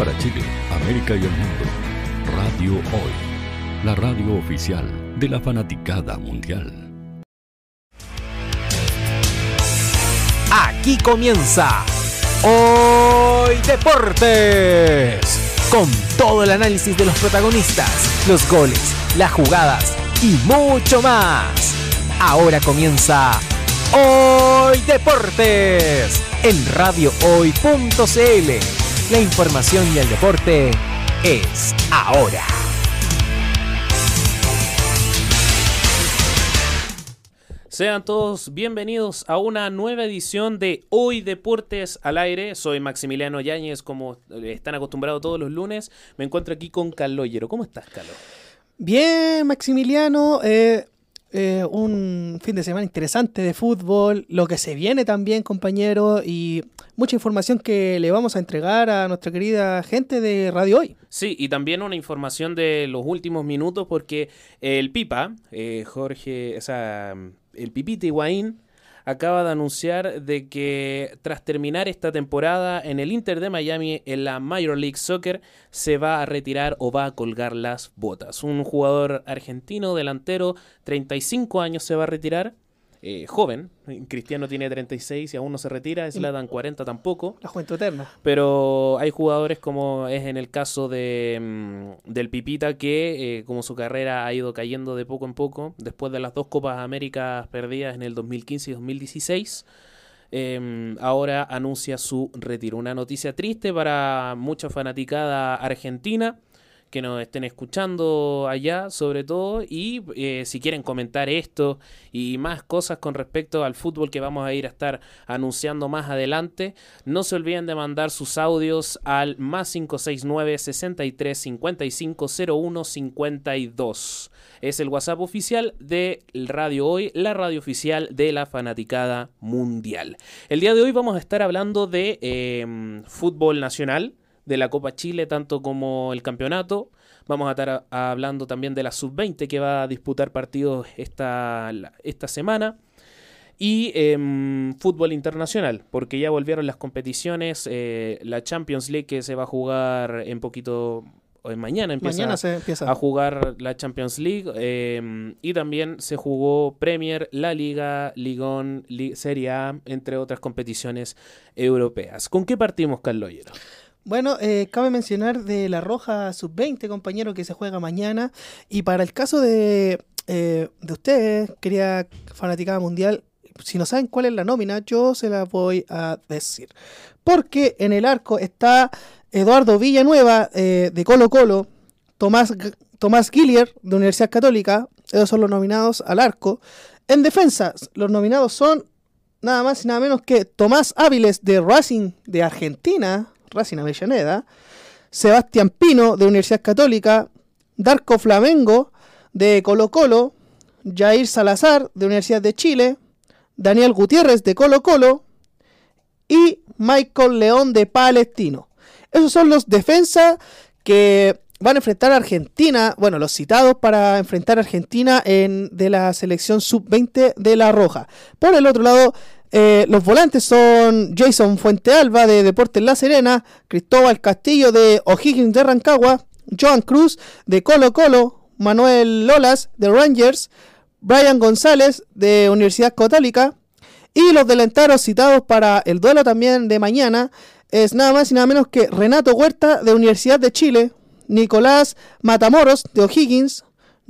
para Chile, América y el mundo. Radio Hoy, la radio oficial de la fanaticada mundial. Aquí comienza Hoy Deportes. Con todo el análisis de los protagonistas, los goles, las jugadas y mucho más. Ahora comienza Hoy Deportes en radiohoy.cl. La información y el deporte es ahora. Sean todos bienvenidos a una nueva edición de Hoy Deportes al Aire. Soy Maximiliano Yáñez, como están acostumbrados todos los lunes. Me encuentro aquí con Carlos Llero. ¿Cómo estás, Carlos? Bien, Maximiliano. Eh, eh, un fin de semana interesante de fútbol, lo que se viene también, compañero, y mucha información que le vamos a entregar a nuestra querida gente de Radio Hoy. Sí, y también una información de los últimos minutos, porque el Pipa, eh, Jorge, o sea, el Pipita Higuaín acaba de anunciar de que tras terminar esta temporada en el Inter de Miami en la Major League Soccer se va a retirar o va a colgar las botas. Un jugador argentino delantero, 35 años se va a retirar eh, joven. Cristiano tiene 36 y aún no se retira, es la dan 40 tampoco. La juventud eterna. Pero hay jugadores como es en el caso de, mm, del Pipita que eh, como su carrera ha ido cayendo de poco en poco, después de las dos Copas Américas perdidas en el 2015 y 2016. Em, ahora anuncia su retiro. Una noticia triste para mucha fanaticada argentina que nos estén escuchando allá sobre todo y eh, si quieren comentar esto y más cosas con respecto al fútbol que vamos a ir a estar anunciando más adelante, no se olviden de mandar sus audios al más 569 63 55 01 52. Es el WhatsApp oficial de Radio Hoy, la radio oficial de la fanaticada mundial. El día de hoy vamos a estar hablando de em, fútbol nacional de la Copa Chile, tanto como el campeonato. Vamos a estar hablando también de la sub-20 que va a disputar partidos esta, esta semana. Y em, fútbol internacional, porque ya volvieron las competiciones. Eh, la Champions League que se va a jugar en poquito mañana empieza, se empieza, a jugar la Champions League em, y también se jugó Premier, la Liga, Ligón, Serie A, entre otras competiciones europeas. ¿Con qué partimos, Carlos bueno, eh, cabe mencionar de la Roja Sub-20, compañero, que se juega mañana. Y para el caso de, eh, de ustedes, quería fanaticada mundial, si no saben cuál es la nómina, yo se la voy a decir. Porque en el arco está Eduardo Villanueva eh, de Colo Colo, Tomás, Tomás Gillier de Universidad Católica, esos son los nominados al arco. En defensa, los nominados son nada más y nada menos que Tomás Áviles de Racing de Argentina, Racing Avellaneda, Sebastián Pino de Universidad Católica, Darko Flamengo de Colo Colo, Jair Salazar de Universidad de Chile, Daniel Gutiérrez de Colo Colo y Michael León de Palestino. Esos son los defensas que van a enfrentar a Argentina, bueno, los citados para enfrentar a Argentina en, de la selección sub-20 de La Roja. Por el otro lado, eh, los volantes son Jason Fuentealba de Deportes La Serena, Cristóbal Castillo de O'Higgins de Rancagua, Joan Cruz de Colo Colo, Manuel Lolas de Rangers, Brian González de Universidad Católica y los delanteros citados para el duelo también de mañana es nada más y nada menos que Renato Huerta de Universidad de Chile, Nicolás Matamoros de O'Higgins,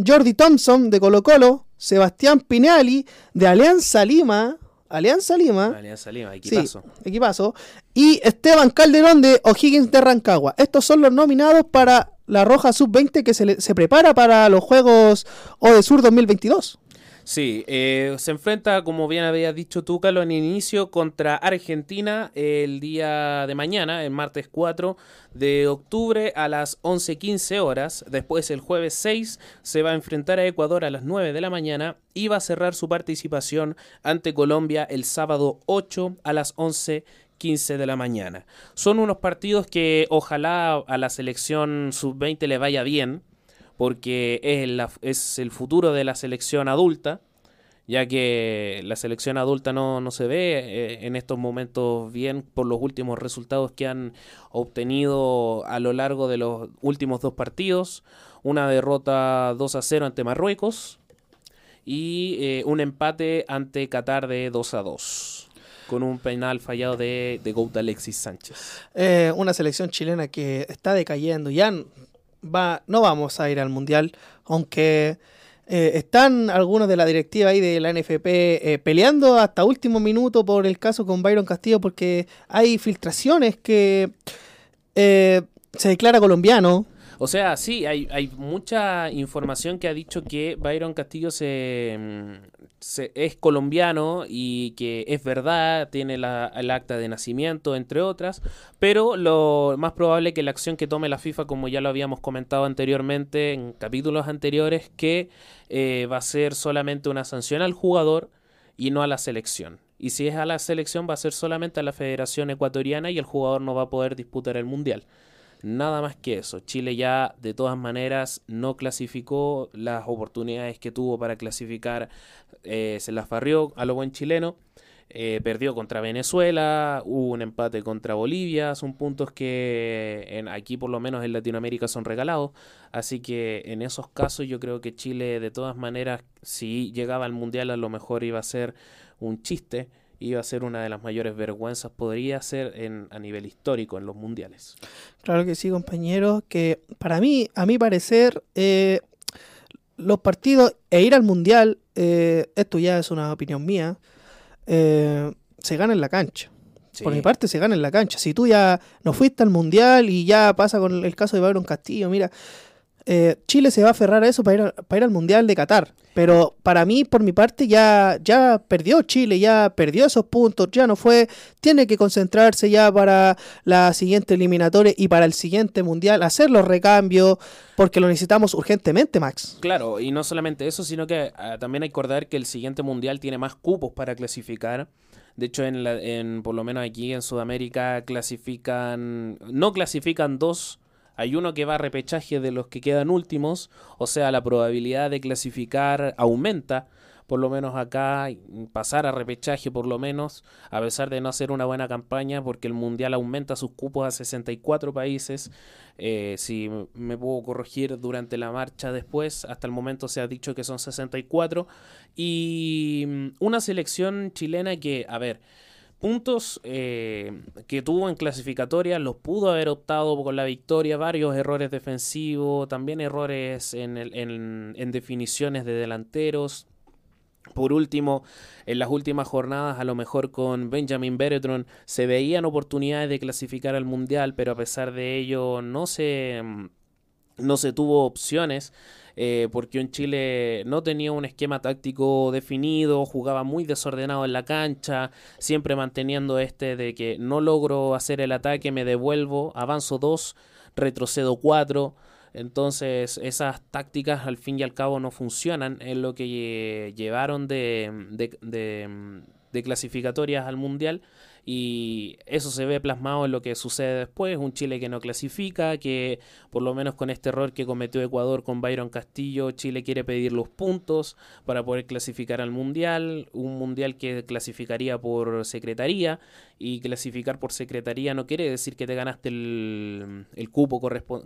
Jordi Thompson de Colo Colo, Sebastián Pinali de Alianza Lima, Alianza Lima. Alianza Lima, equipazo. equipazo. Y Esteban Calderón de O'Higgins de Rancagua. Estos son los nominados para la Roja Sub-20 que se, se prepara para los Juegos Sur 2022. Sí, eh, se enfrenta, como bien había dicho tú, Carlos, en inicio contra Argentina el día de mañana, el martes 4 de octubre a las 11.15 horas. Después, el jueves 6, se va a enfrentar a Ecuador a las 9 de la mañana y va a cerrar su participación ante Colombia el sábado 8 a las 11.15 de la mañana. Son unos partidos que ojalá a la selección sub-20 le vaya bien, porque es, es el futuro de la selección adulta. ya que la selección adulta no, no se ve eh, en estos momentos bien por los últimos resultados que han obtenido a lo largo de los últimos dos partidos. Una derrota 2 a 0 ante Marruecos y eh, un empate ante Qatar de 2 a 2 con un penal fallado de, de Gouta Alexis Sánchez. Eh, una selección chilena que está decayendo. Ya va, no vamos a ir al Mundial, aunque eh, están algunos de la directiva ahí de la NFP eh, peleando hasta último minuto por el caso con Byron Castillo, porque hay filtraciones que eh, se declara colombiano. O sea, sí, hay, mucha información que ha dicho que Byron Castillo se, mm, se- es colombiano y que es verdad, tiene la, el acta de nacimiento, entre otras, pero lo más probable que la acción que tome la FIFA, como ya lo habíamos comentado anteriormente en capítulos anteriores, que eh, va a ser solamente una sanción al jugador y no a la selección. Y si es a la selección, va a ser solamente a la Federación Ecuatoriana y el jugador no va a poder disputar el Mundial. Nada más que eso. Chile ya de todas maneras no clasificó las oportunidades que tuvo para clasificar. eh, se las barrió a lo buen chileno. eh, perdió contra Venezuela, hubo un empate contra Bolivia, son puntos que en, aquí por lo menos en Latinoamérica son regalados, así que en esos casos yo creo que Chile de todas maneras si llegaba al Mundial a lo mejor iba a ser un chiste, iba a ser una de las mayores vergüenzas, podría ser en, a nivel histórico en los Mundiales. Claro que sí, compañeros, que para mí, a mi parecer, eh, los partidos e ir al Mundial, eh, esto ya es una opinión mía, eh, se gana en la cancha. Por mi parte se gana en la cancha. Si tú ya no fuiste al Mundial y ya pasa con el caso de Byron Castillo, mira, eh, Chile se va a aferrar a eso para ir, para ir al Mundial de Qatar. Pero para mí, por mi parte, ya, ya perdió Chile, ya perdió esos puntos, ya no fue. Tiene que concentrarse ya para la siguiente eliminatoria y para el siguiente Mundial, hacer los recambios, porque lo necesitamos urgentemente, Max. Claro, y no solamente eso, sino que ah, también hay que recordar que el siguiente mundial tiene más cupos para clasificar. De hecho, en, la- en por lo menos aquí en Sudamérica clasifican, no clasifican dos, hay uno que va a repechaje de los que quedan últimos, o sea, la probabilidad de clasificar aumenta. Por lo menos acá, pasar a repechaje, por lo menos, a pesar de no hacer una buena campaña, porque el mundial aumenta sus cupos a 64 países. Eh, si me puedo corregir durante la marcha después, hasta el momento se ha dicho que son 64. Y mm, una selección chilena que, a ver, puntos eh, que tuvo en clasificatoria los pudo haber optado con la victoria, varios errores defensivos, también errores en, el- en- en definiciones de delanteros. Por último, en las últimas jornadas, a lo mejor con Benjamin Beretron se veían oportunidades de clasificar al Mundial, pero a pesar de ello no se, mm, no se tuvo opciones. Eh, porque en Chile no tenía un esquema táctico definido, jugaba muy desordenado en la cancha, siempre manteniendo este de que no logro hacer el ataque, me devuelvo, avanzo 2, retrocedo 4. Entonces esas tácticas al fin y al cabo no funcionan, es lo que lle- llevaron de clasificatorias al Mundial y eso se ve plasmado en lo que sucede después, un Chile que no clasifica, que por lo menos con este error que cometió Ecuador con Byron Castillo, Chile quiere pedir los puntos para poder clasificar al Mundial, un Mundial que clasificaría por secretaría y clasificar por secretaría no quiere decir que te ganaste el, cupo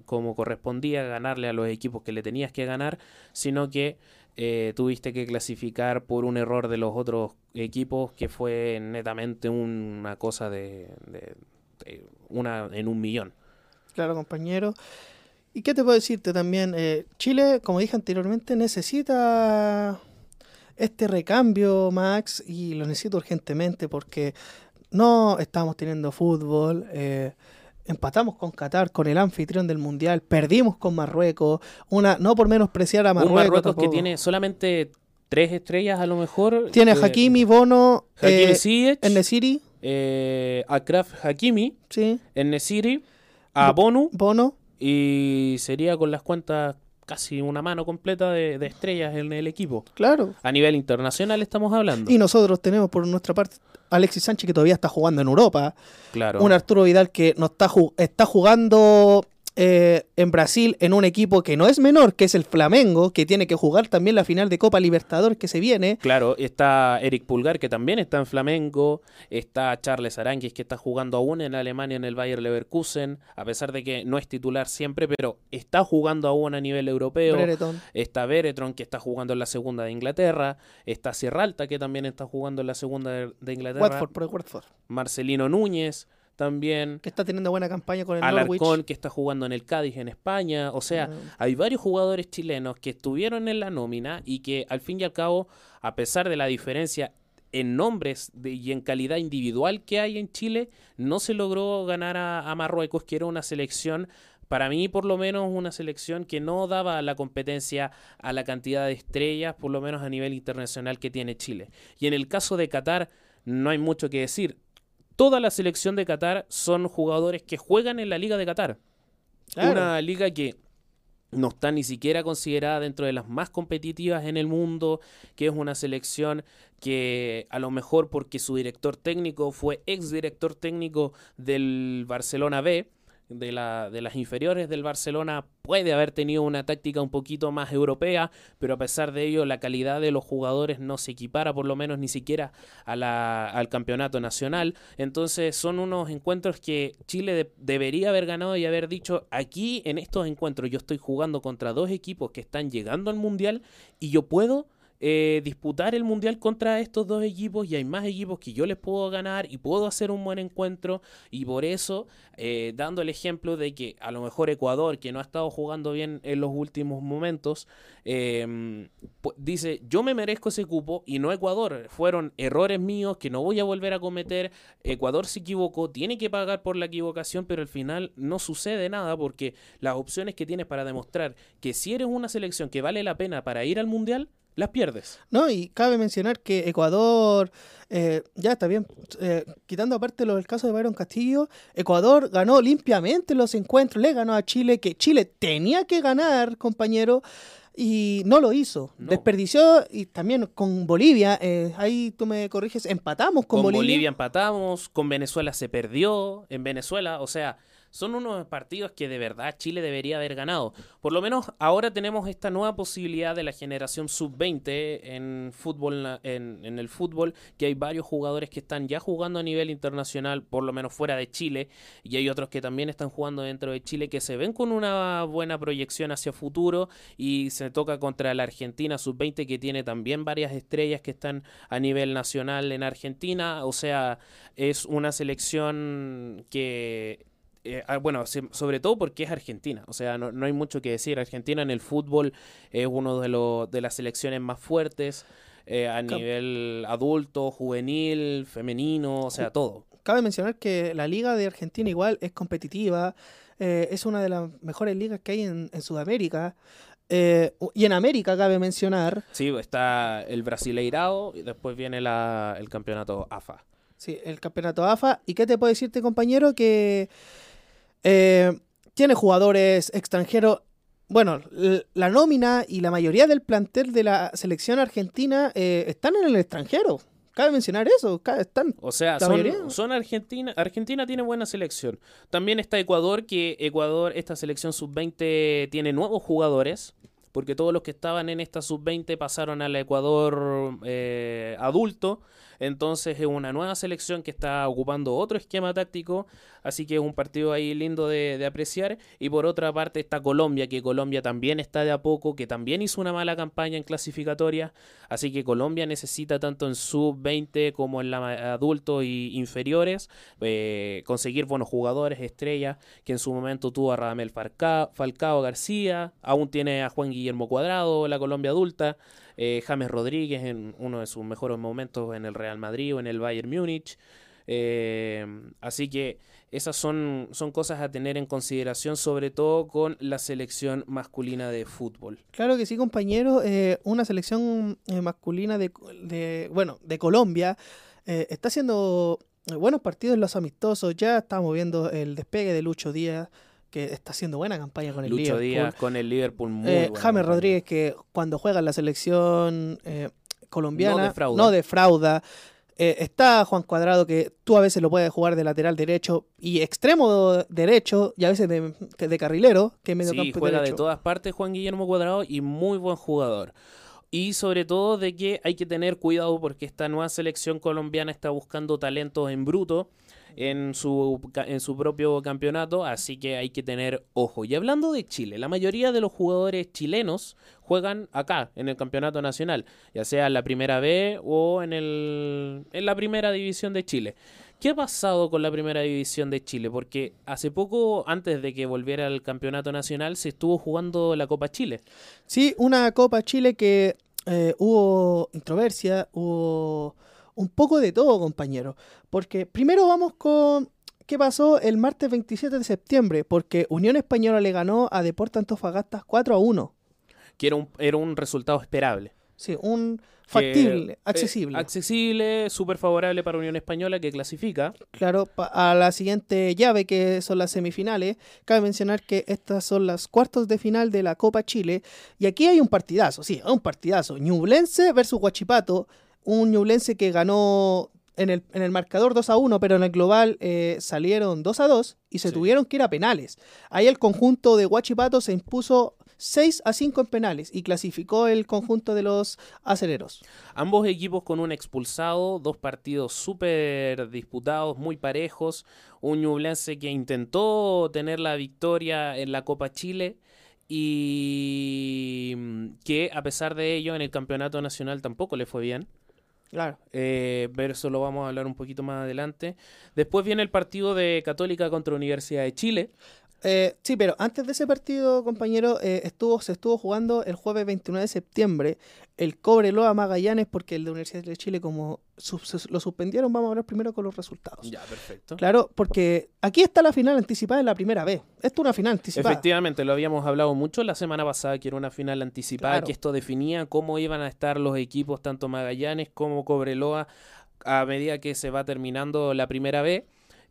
como correspondía, ganarle a los equipos que le tenías que ganar, sino que eh, tuviste que clasificar por un error de los otros equipos que fue netamente una cosa de, una en un millón. Claro, compañero. ¿Y qué te puedo decirte también? Eh, Chile, como dije anteriormente, necesita este recambio, Max, y lo necesita urgentemente porque no estamos teniendo fútbol. eh, empatamos con Qatar, con el anfitrión del Mundial, perdimos con Marruecos, una no por menospreciar a Marruecos. un Marruecos que tiene solamente tres estrellas a lo mejor. Tiene a que- Hakimi, Bono, Hakimi eh, Ziyech, En-Nesyri, eh, Akraf Hakimi, sí, Nesiri, a Bonu Bono, y sería con las cuentas casi una mano completa de, de estrellas en el equipo. claro. A nivel internacional estamos hablando. Y nosotros tenemos por nuestra parte Alexis Sánchez que todavía está jugando en Europa. claro. Un Arturo Vidal que no está, ju- está jugando eh, en Brasil en un equipo que no es menor, que es el Flamengo, que tiene que jugar también la final de Copa Libertadores que se viene. Claro, está Eric Pulgar, que también está en Flamengo, está Charles Aranguis, que está jugando aún en Alemania en el Bayer Leverkusen, a pesar de que no es titular siempre, pero está jugando aún a nivel europeo. Brereton. Está Beretron, que está jugando en la segunda de Inglaterra, está Sierralta, que también está jugando en la segunda de, Inglaterra, Watford por el Watford. Marcelino Núñez también. Que está teniendo buena campaña con el Norwich. Alarcón, que está jugando en el Cádiz en España. O sea, hay varios jugadores chilenos que estuvieron en la nómina y que al fin y al cabo, a pesar de la diferencia en nombres de- y en calidad individual que hay en Chile, no se logró ganar a, a Marruecos, que era una selección, para mí por lo menos una selección que no daba la competencia a la cantidad de estrellas, por lo menos a nivel internacional que tiene Chile. Y en el caso de Qatar, no hay mucho que decir. Toda la selección de Qatar son jugadores que juegan en la Liga de Qatar. Claro. Una liga que no está ni siquiera considerada dentro de las más competitivas en el mundo, que es una selección que a lo mejor porque su director técnico fue ex director técnico del Barcelona B, de, la, de las inferiores del Barcelona, puede haber tenido una táctica un poquito más europea, pero a pesar de ello la calidad de los jugadores no se equipara por lo menos ni siquiera a la- al campeonato nacional. Entonces son unos encuentros que Chile de- debería haber ganado y haber dicho, aquí en estos encuentros yo estoy jugando contra dos equipos que están llegando al Mundial y yo puedo eh, disputar el Mundial contra estos dos equipos y hay más equipos que yo les puedo ganar y puedo hacer un buen encuentro y por eso, eh, dando el ejemplo de que a lo mejor Ecuador, que no ha estado jugando bien en los últimos momentos, eh, dice, yo me merezco ese cupo y no Ecuador. Fueron errores míos que no voy a volver a cometer. Ecuador se equivocó, tiene que pagar por la equivocación, pero al final no sucede nada porque las opciones que tienes para demostrar que si eres una selección que vale la pena para ir al Mundial, las pierdes. No, y cabe mencionar que Ecuador, eh, ya está bien, eh, quitando aparte lo del caso de Byron Castillo, Ecuador ganó limpiamente los encuentros, le ganó a Chile, que Chile tenía que ganar, compañero, y no lo hizo. No. Desperdició, y también con Bolivia, eh, ahí tú me corriges, empatamos con, Con, Bolivia. Bolivia. empatamos, con Venezuela se perdió, en Venezuela, o sea, son unos partidos que de verdad Chile debería haber ganado. Por lo menos ahora tenemos esta nueva posibilidad de la generación sub-20 en fútbol en, en el fútbol, que hay varios jugadores que están ya jugando a nivel internacional, por lo menos fuera de Chile, y hay otros que también están jugando dentro de Chile que se ven con una buena proyección hacia futuro y se toca contra la Argentina sub-20 que tiene también varias estrellas que están a nivel nacional en Argentina, o sea, es una selección que eh, ah, bueno, sobre todo porque es Argentina, o sea, no, no hay mucho que decir. Argentina en el fútbol es uno de, los de las selecciones más fuertes eh, a nivel adulto, juvenil, femenino, o sea, todo. Cabe mencionar que la liga de Argentina igual es competitiva, eh, es una de las mejores ligas que hay en, en Sudamérica. eh, y en América cabe mencionar, Sí, está el Brasileirao y después viene la- el campeonato AFA. sí, el campeonato AFA. ¿Y qué te puedo decirte, compañero? Que eh, tiene jugadores extranjeros. Bueno, la nómina y la mayoría del plantel de la selección argentina eh, están en el extranjero. Cabe mencionar eso. Están O sea, son, son Argentina. Argentina tiene buena selección. También está Ecuador, que Ecuador, esta selección sub-20 tiene nuevos jugadores. Porque todos los que estaban en esta sub-20 pasaron al Ecuador eh, adulto. Entonces es una nueva selección que está ocupando otro esquema táctico. Así que es un partido ahí lindo de, apreciar. Y por otra parte está Colombia, que Colombia también está de a poco, que también hizo una mala campaña en clasificatoria. Así que Colombia necesita tanto en sub-20 como en la adultos y inferiores eh, conseguir buenos jugadores, estrellas, que en su momento tuvo a Radamel Falcao, Falcao García, aún tiene a Juan Guillermo Cuadrado, la Colombia adulta, eh, James Rodríguez en uno de sus mejores momentos en el Real Madrid o en el Bayern Múnich. Eh, así que esas son, son cosas a tener en consideración, sobre todo con la selección masculina de fútbol. Claro que sí, compañero. eh, una selección eh, masculina de, de, bueno, de Colombia eh, está haciendo eh, buenos partidos en los amistosos. Ya estamos viendo el despegue de Lucho Díaz, que está haciendo buena campaña con el Lucho Liverpool. Díaz con el Liverpool muy Eh, James. Rodríguez, que cuando juega en la selección eh, colombiana No defrauda. no defrauda. Eh, está Juan Cuadrado, que tú a veces lo puedes jugar de lateral derecho y extremo derecho, y a veces de, de carrilero, que medio Sí, juega de todas partes Juan Guillermo Cuadrado y muy buen jugador. Y sobre todo de que hay que tener cuidado porque esta nueva selección colombiana está buscando talentos en bruto en su, en su propio campeonato, así que hay que tener ojo. Y hablando de Chile, la mayoría de los jugadores chilenos juegan acá, en el campeonato nacional, ya sea en la primera B o en, el, en la primera división de Chile. ¿Qué ha pasado con la primera división de Chile? Porque hace poco, antes de que volviera al campeonato nacional, se estuvo jugando la Copa Chile. Sí, una Copa Chile que eh, hubo introversia, hubo un poco de todo, compañero. Porque primero vamos con qué pasó el martes 27 de septiembre, porque Unión Española le ganó a Deportes Antofagasta 4 a 1. Que era un, era un resultado esperable. Sí, un factible, eh, accesible. accesible, súper favorable para Unión Española que clasifica. Claro, a la siguiente llave que son las semifinales. Cabe mencionar que estas son las cuartos de final de la Copa Chile. Y aquí hay un partidazo, sí, un partidazo. Ñublense versus Huachipato un Ñublense que ganó en el, en el, marcador 2 a 1, pero en el global eh, salieron 2 a 2 y se tuvieron que ir a penales. Ahí el conjunto de Huachipato se impuso 6 a 5 en penales y clasificó el conjunto de los acereros. Ambos equipos con un expulsado, dos partidos súper disputados, muy parejos. Un Ñublense que intentó tener la victoria en la Copa Chile y que a pesar de ello en el campeonato nacional tampoco le fue bien. Claro. Eh, pero eso lo vamos a hablar un poquito más adelante. Después viene el partido de Católica contra Universidad de Chile. Eh, sí, pero antes de ese partido, compañero, eh, estuvo, se estuvo jugando el jueves 29 de septiembre el Cobreloa Magallanes porque el de Universidad de Chile como lo suspendieron, vamos a hablar primero con los resultados. Ya, perfecto. Claro, porque aquí está la final anticipada en la primera vez. Esto es una final anticipada. Efectivamente, lo habíamos hablado mucho la semana pasada que era una final anticipada, que esto definía cómo iban a estar los equipos, tanto Magallanes como Cobreloa, a medida que se va terminando la primera vez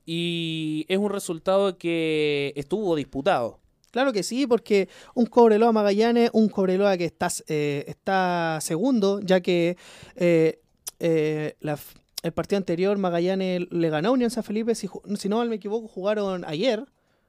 y es un resultado que estuvo disputado. Claro que sí, porque un Cobreloa Magallanes, un Cobreloa que está, eh, está segundo, ya que eh, eh, el partido anterior Magallanes le ganó a Unión San Felipe, si, si no mal me equivoco, jugaron ayer.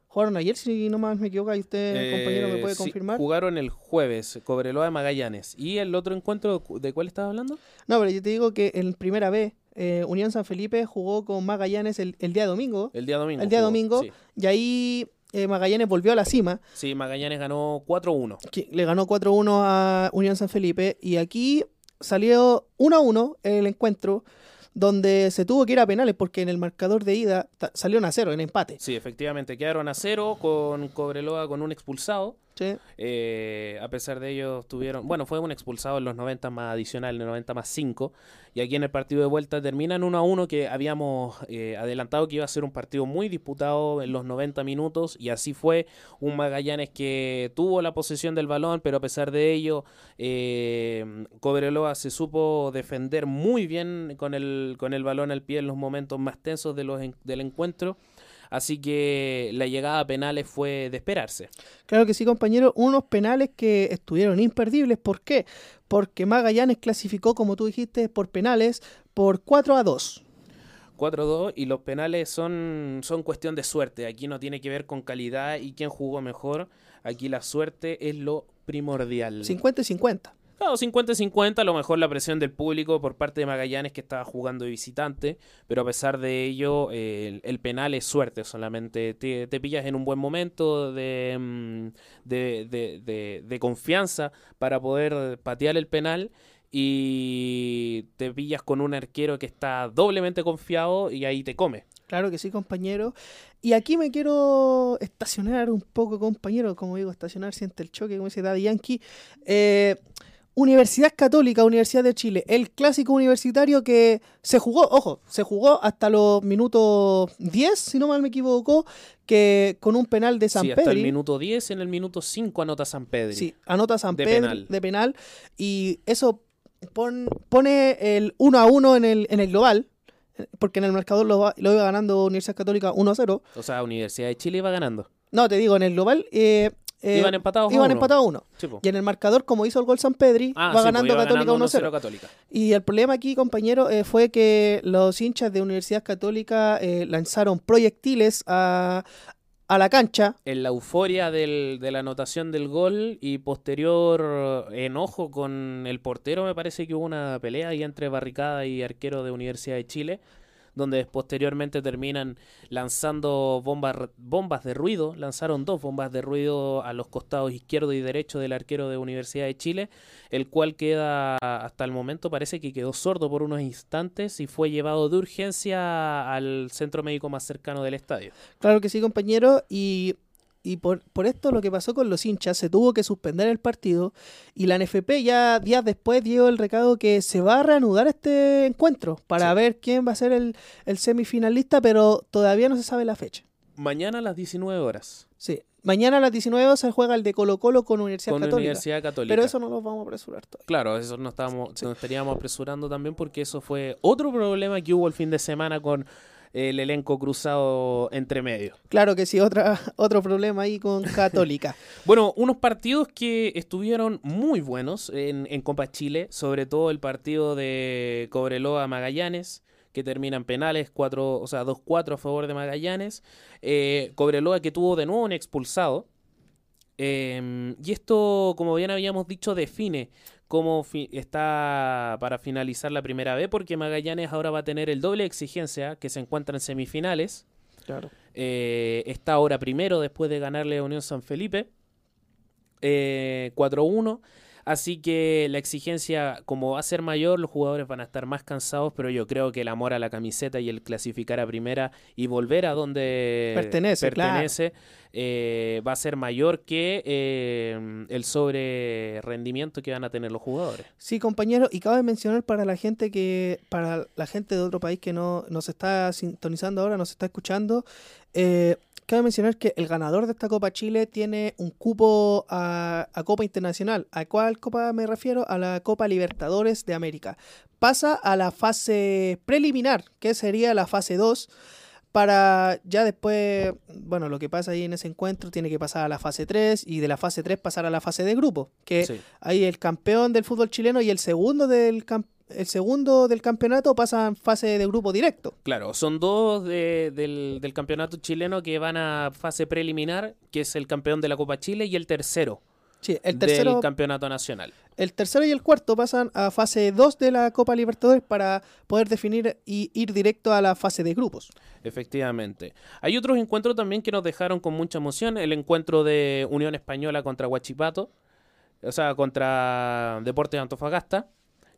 Jugaron ayer, si no mal me equivoco, y usted, compañero, me puede confirmar. Jugaron el jueves, Cobreloa de Magallanes. ¿Y el otro encuentro, de cuál estás hablando? No, pero yo te digo que en primera vez eh, Unión San Felipe jugó con Magallanes el, día domingo. El día domingo. El día domingo. Y ahí eh, Magallanes volvió a la cima. Sí, Magallanes ganó 4-1. Le ganó 4-1 a Unión San Felipe. Y aquí salió 1-1 el encuentro donde se tuvo que ir a penales porque en el marcador de ida salieron a cero en empate. Sí, efectivamente, quedaron a cero con Cobreloa con un expulsado. Eh, a pesar de ello, tuvieron. Bueno, fue un expulsado en los 90 más adicional, en los 90 más 5. Y aquí en el partido de vuelta terminan 1 a 1, que habíamos eh, adelantado que iba a ser un partido muy disputado en los 90 minutos. Y así fue. Un Magallanes que tuvo la posesión del balón, pero a pesar de ello, eh, Cobreloa se supo defender muy bien con el, con el balón al pie en los momentos más tensos de los, del encuentro. Así que la llegada a penales fue de esperarse. Claro que sí, compañero. Unos penales que estuvieron imperdibles. ¿Por qué? Porque Magallanes clasificó, como tú dijiste, por penales por 4 a 2. 4-2 y los penales son, son cuestión de suerte. Aquí no tiene que ver con calidad y quién jugó mejor. Aquí la suerte es lo primordial. 50 y 50. Claro, 50-50, a lo mejor la presión del público por parte de Magallanes que estaba jugando de visitante, pero a pesar de ello, el, penal es suerte solamente. Te, pillas en un buen momento mm, de, de, de, confianza para poder patear el penal y te pillas con un arquero que está doblemente confiado y ahí te come. Claro que sí, compañero. Y aquí me quiero estacionar un poco, compañero. Como digo, estacionar siente el choque, como dice Daddy Yankee. Eh, Universidad Católica, Universidad de Chile, el clásico universitario que se jugó, ojo, se jugó hasta los minutos 10, si no mal me equivoco, que con un penal de San sí, hasta el minuto 10, en el minuto 5 anota San Pedro. Sí, anota San de penal. de penal. Y eso pone el 1 a 1 en el, en el global, porque en el marcador lo, lo iba ganando Universidad Católica 1 a 0. O sea, Universidad de Chile iba ganando. No, te digo, en el global, eh, eh, Iban empatados a iban uno. empatados a uno. Sí. Y en el marcador, como hizo el gol San Pedri, Ah, va sí, ganando Católica ganando 1-0. Católica. Y el problema aquí, compañero, eh, fue que los hinchas de Universidad Católica eh, lanzaron proyectiles a, a la cancha. En la euforia del- de la anotación del gol y posterior enojo con el portero, me parece que hubo una pelea ahí entre Barricada y arquero de Universidad de Chile, donde posteriormente terminan lanzando bombas, bombas de ruido, lanzaron dos bombas de ruido a los costados izquierdo y derecho del arquero de Universidad de Chile, el cual queda hasta el momento parece que quedó sordo por unos instantes y fue llevado de urgencia al centro médico más cercano del estadio. Claro que sí, compañero. Y, y por, por esto lo que pasó con los hinchas, se tuvo que suspender el partido. Y la NFP ya días después dio el recado que se va a reanudar este encuentro para Sí. ver quién va a ser el, el semifinalista, pero todavía no se sabe la fecha. Mañana a las 19 horas. Sí. Mañana a las 19 horas se juega el de Colo Colo con Universidad con Católica. Universidad Católica. Pero eso no lo vamos a apresurar todavía. Claro, eso nos, estábamos, nos estaríamos apresurando también porque eso fue otro problema que hubo el fin de semana con el elenco cruzado entre medio. Claro que sí, otra, otro problema ahí con Católica. Bueno, unos partidos que estuvieron muy buenos en, en Copa Chile, sobre todo el partido de Cobreloa Magallanes, que termina en penales, 4, o sea, 2-4 a favor de Magallanes. Eh, Cobreloa que tuvo de nuevo un expulsado. Eh, y esto, como bien habíamos dicho, define cómo está para finalizar la primera B, porque Magallanes ahora va a tener el doble de exigencia, que se encuentra en semifinales. Claro. Eh, está ahora primero después de ganarle a Unión San Felipe. Eh, 4-1. Así que la exigencia, como va a ser mayor, los jugadores van a estar más cansados, pero yo creo que el amor a la camiseta y el clasificar a primera y volver a donde Pertenece, pertenece, eh, va a ser mayor que eh, el sobre rendimiento que van a tener los jugadores. Sí, compañero, y cabe mencionar para la gente que, para la gente de otro país que no nos está sintonizando ahora, nos está escuchando, eh, cabe mencionar que el ganador de esta Copa Chile tiene un cupo a, a Copa Internacional. ¿A cuál Copa me refiero? A la Copa Libertadores de América. Pasa a la fase preliminar, que sería la fase 2. Para ya después, bueno, lo que pasa ahí en ese encuentro tiene que pasar a la fase 3 y de la fase 3 pasar a la fase de grupo, que Sí. Ahí el campeón del fútbol chileno y el segundo del cam- el segundo del campeonato pasan fase de grupo directo. Claro, son dos de- del, del campeonato chileno que van a fase preliminar, que es el campeón de la Copa Chile, y el tercero, Sí, el tercero, del campeonato nacional. el tercero y el cuarto pasan a fase 2 de la Copa Libertadores para poder definir y ir directo a la fase de grupos. Efectivamente. Hay otros encuentros también que nos dejaron con mucha emoción. El encuentro de Unión Española contra Huachipato, o sea, contra Deportes de Antofagasta,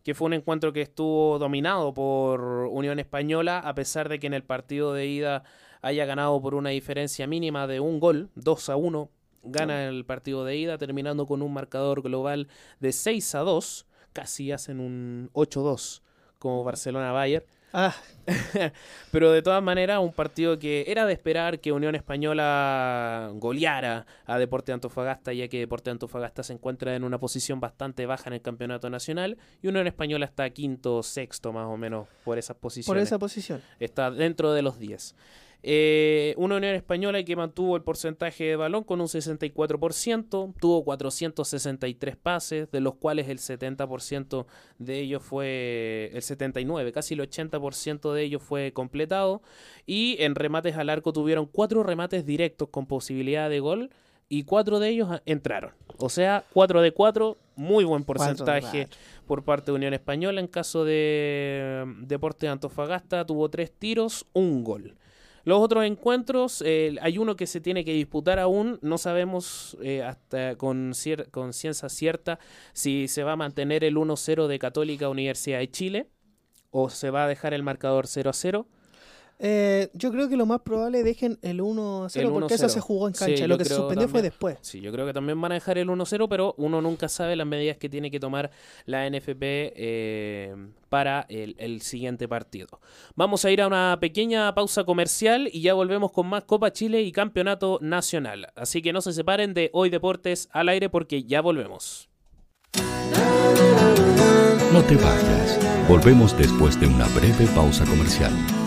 que fue un encuentro que estuvo dominado por Unión Española, a pesar de que en el partido de ida haya ganado por una diferencia mínima de un gol, 2 a 1. Gana el partido de ida, terminando con un marcador global de 6 a 2. Casi hacen un 8-2 como Barcelona-Bayern. Ah, Pero de todas maneras, un partido que era de esperar que Unión Española goleara a Deporte Antofagasta, ya que Deporte Antofagasta se encuentra en una posición bastante baja en el campeonato nacional y Unión Española está quinto, sexto más o menos por esas por posiciones. esa posición. Está dentro de los 10. Eh, una Unión Española que mantuvo el porcentaje de balón con un 64%, tuvo 463 pases, de los cuales el 70% de ellos fue, el 79, casi el 80% de ellos fue completado, y en remates al arco tuvieron cuatro remates directos con posibilidad de gol, y cuatro de ellos entraron. O sea, 4 de 4, muy buen porcentaje por parte de Unión Española. En caso de Deportes de Antofagasta, tuvo tres tiros, un gol. Los otros encuentros, eh, hay uno que se tiene que disputar aún, no sabemos eh, hasta con, con ciencia cierta si se va a mantener el 1-0 de Católica Universidad de Chile o se va a dejar el marcador 0-0. Eh, yo creo que lo más probable dejen el 1-0 El porque eso 1-0. se jugó en cancha. lo que se suspendió fue después. Sí, yo creo que también van a dejar el 1-0, pero uno nunca sabe las medidas que tiene que tomar la NFP eh, para el, el siguiente partido. Vamos a ir a una pequeña pausa comercial y ya volvemos con más Copa Chile y Campeonato Nacional. Así que no se separen de Hoy Deportes al aire porque ya volvemos. No te vayas. Volvemos después de una breve pausa comercial.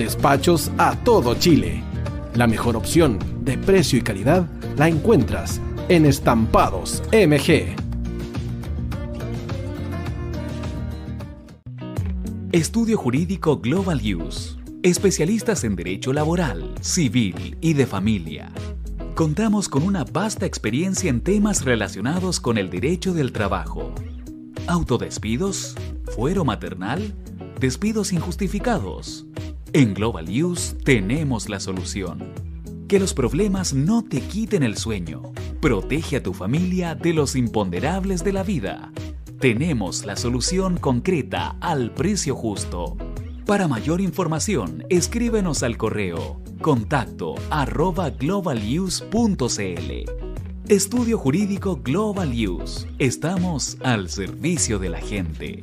Despachos a todo Chile. La mejor opción de precio y calidad la encuentras en Estampados MG. Estudio Jurídico Global Use. Especialistas en Derecho Laboral, Civil y de Familia. Contamos con una vasta experiencia en temas relacionados con el derecho del trabajo. Autodespidos, fuero maternal, despidos injustificados. En Global Use tenemos la solución. Que los problemas no te quiten el sueño. Protege a tu familia de los imponderables de la vida. Tenemos la solución concreta al precio justo. Para mayor información, escríbenos al correo contacto arroba globaluse.cl. Estudio Jurídico Global Use. Estamos al servicio de la gente.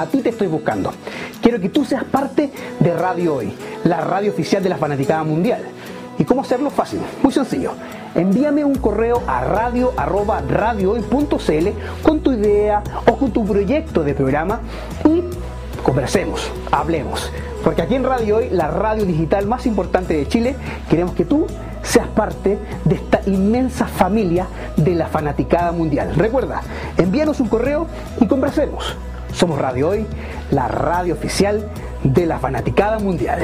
a ti te estoy buscando. Quiero que tú seas parte de Radio Hoy, la radio oficial de la fanaticada mundial. ¿Y cómo hacerlo? Fácil, muy sencillo. Envíame un correo a radio con tu idea o con tu proyecto de programa y conversemos, hablemos. Porque aquí en Radio Hoy, la radio digital más importante de Chile, queremos que tú seas parte de esta inmensa familia de la fanaticada mundial. Recuerda, envíanos un correo y conversemos. Somos Radio Hoy, la radio oficial de la fanaticada mundial.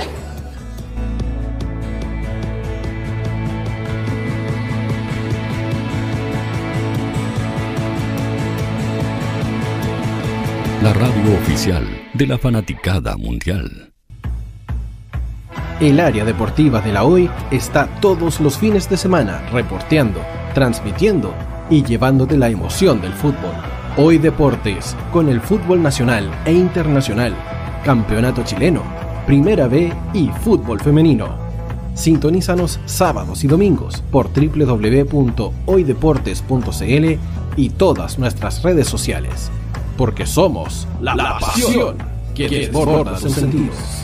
La radio oficial de la fanaticada mundial. El área deportiva de la hoy está todos los fines de semana reporteando, transmitiendo y llevándote la emoción del fútbol. Hoy Deportes, con el fútbol nacional e internacional, campeonato chileno, primera B y fútbol femenino. Sintonízanos sábados y domingos por www.hoydeportes.cl y todas nuestras redes sociales. Porque somos la, pasión que desborda sus sentidos.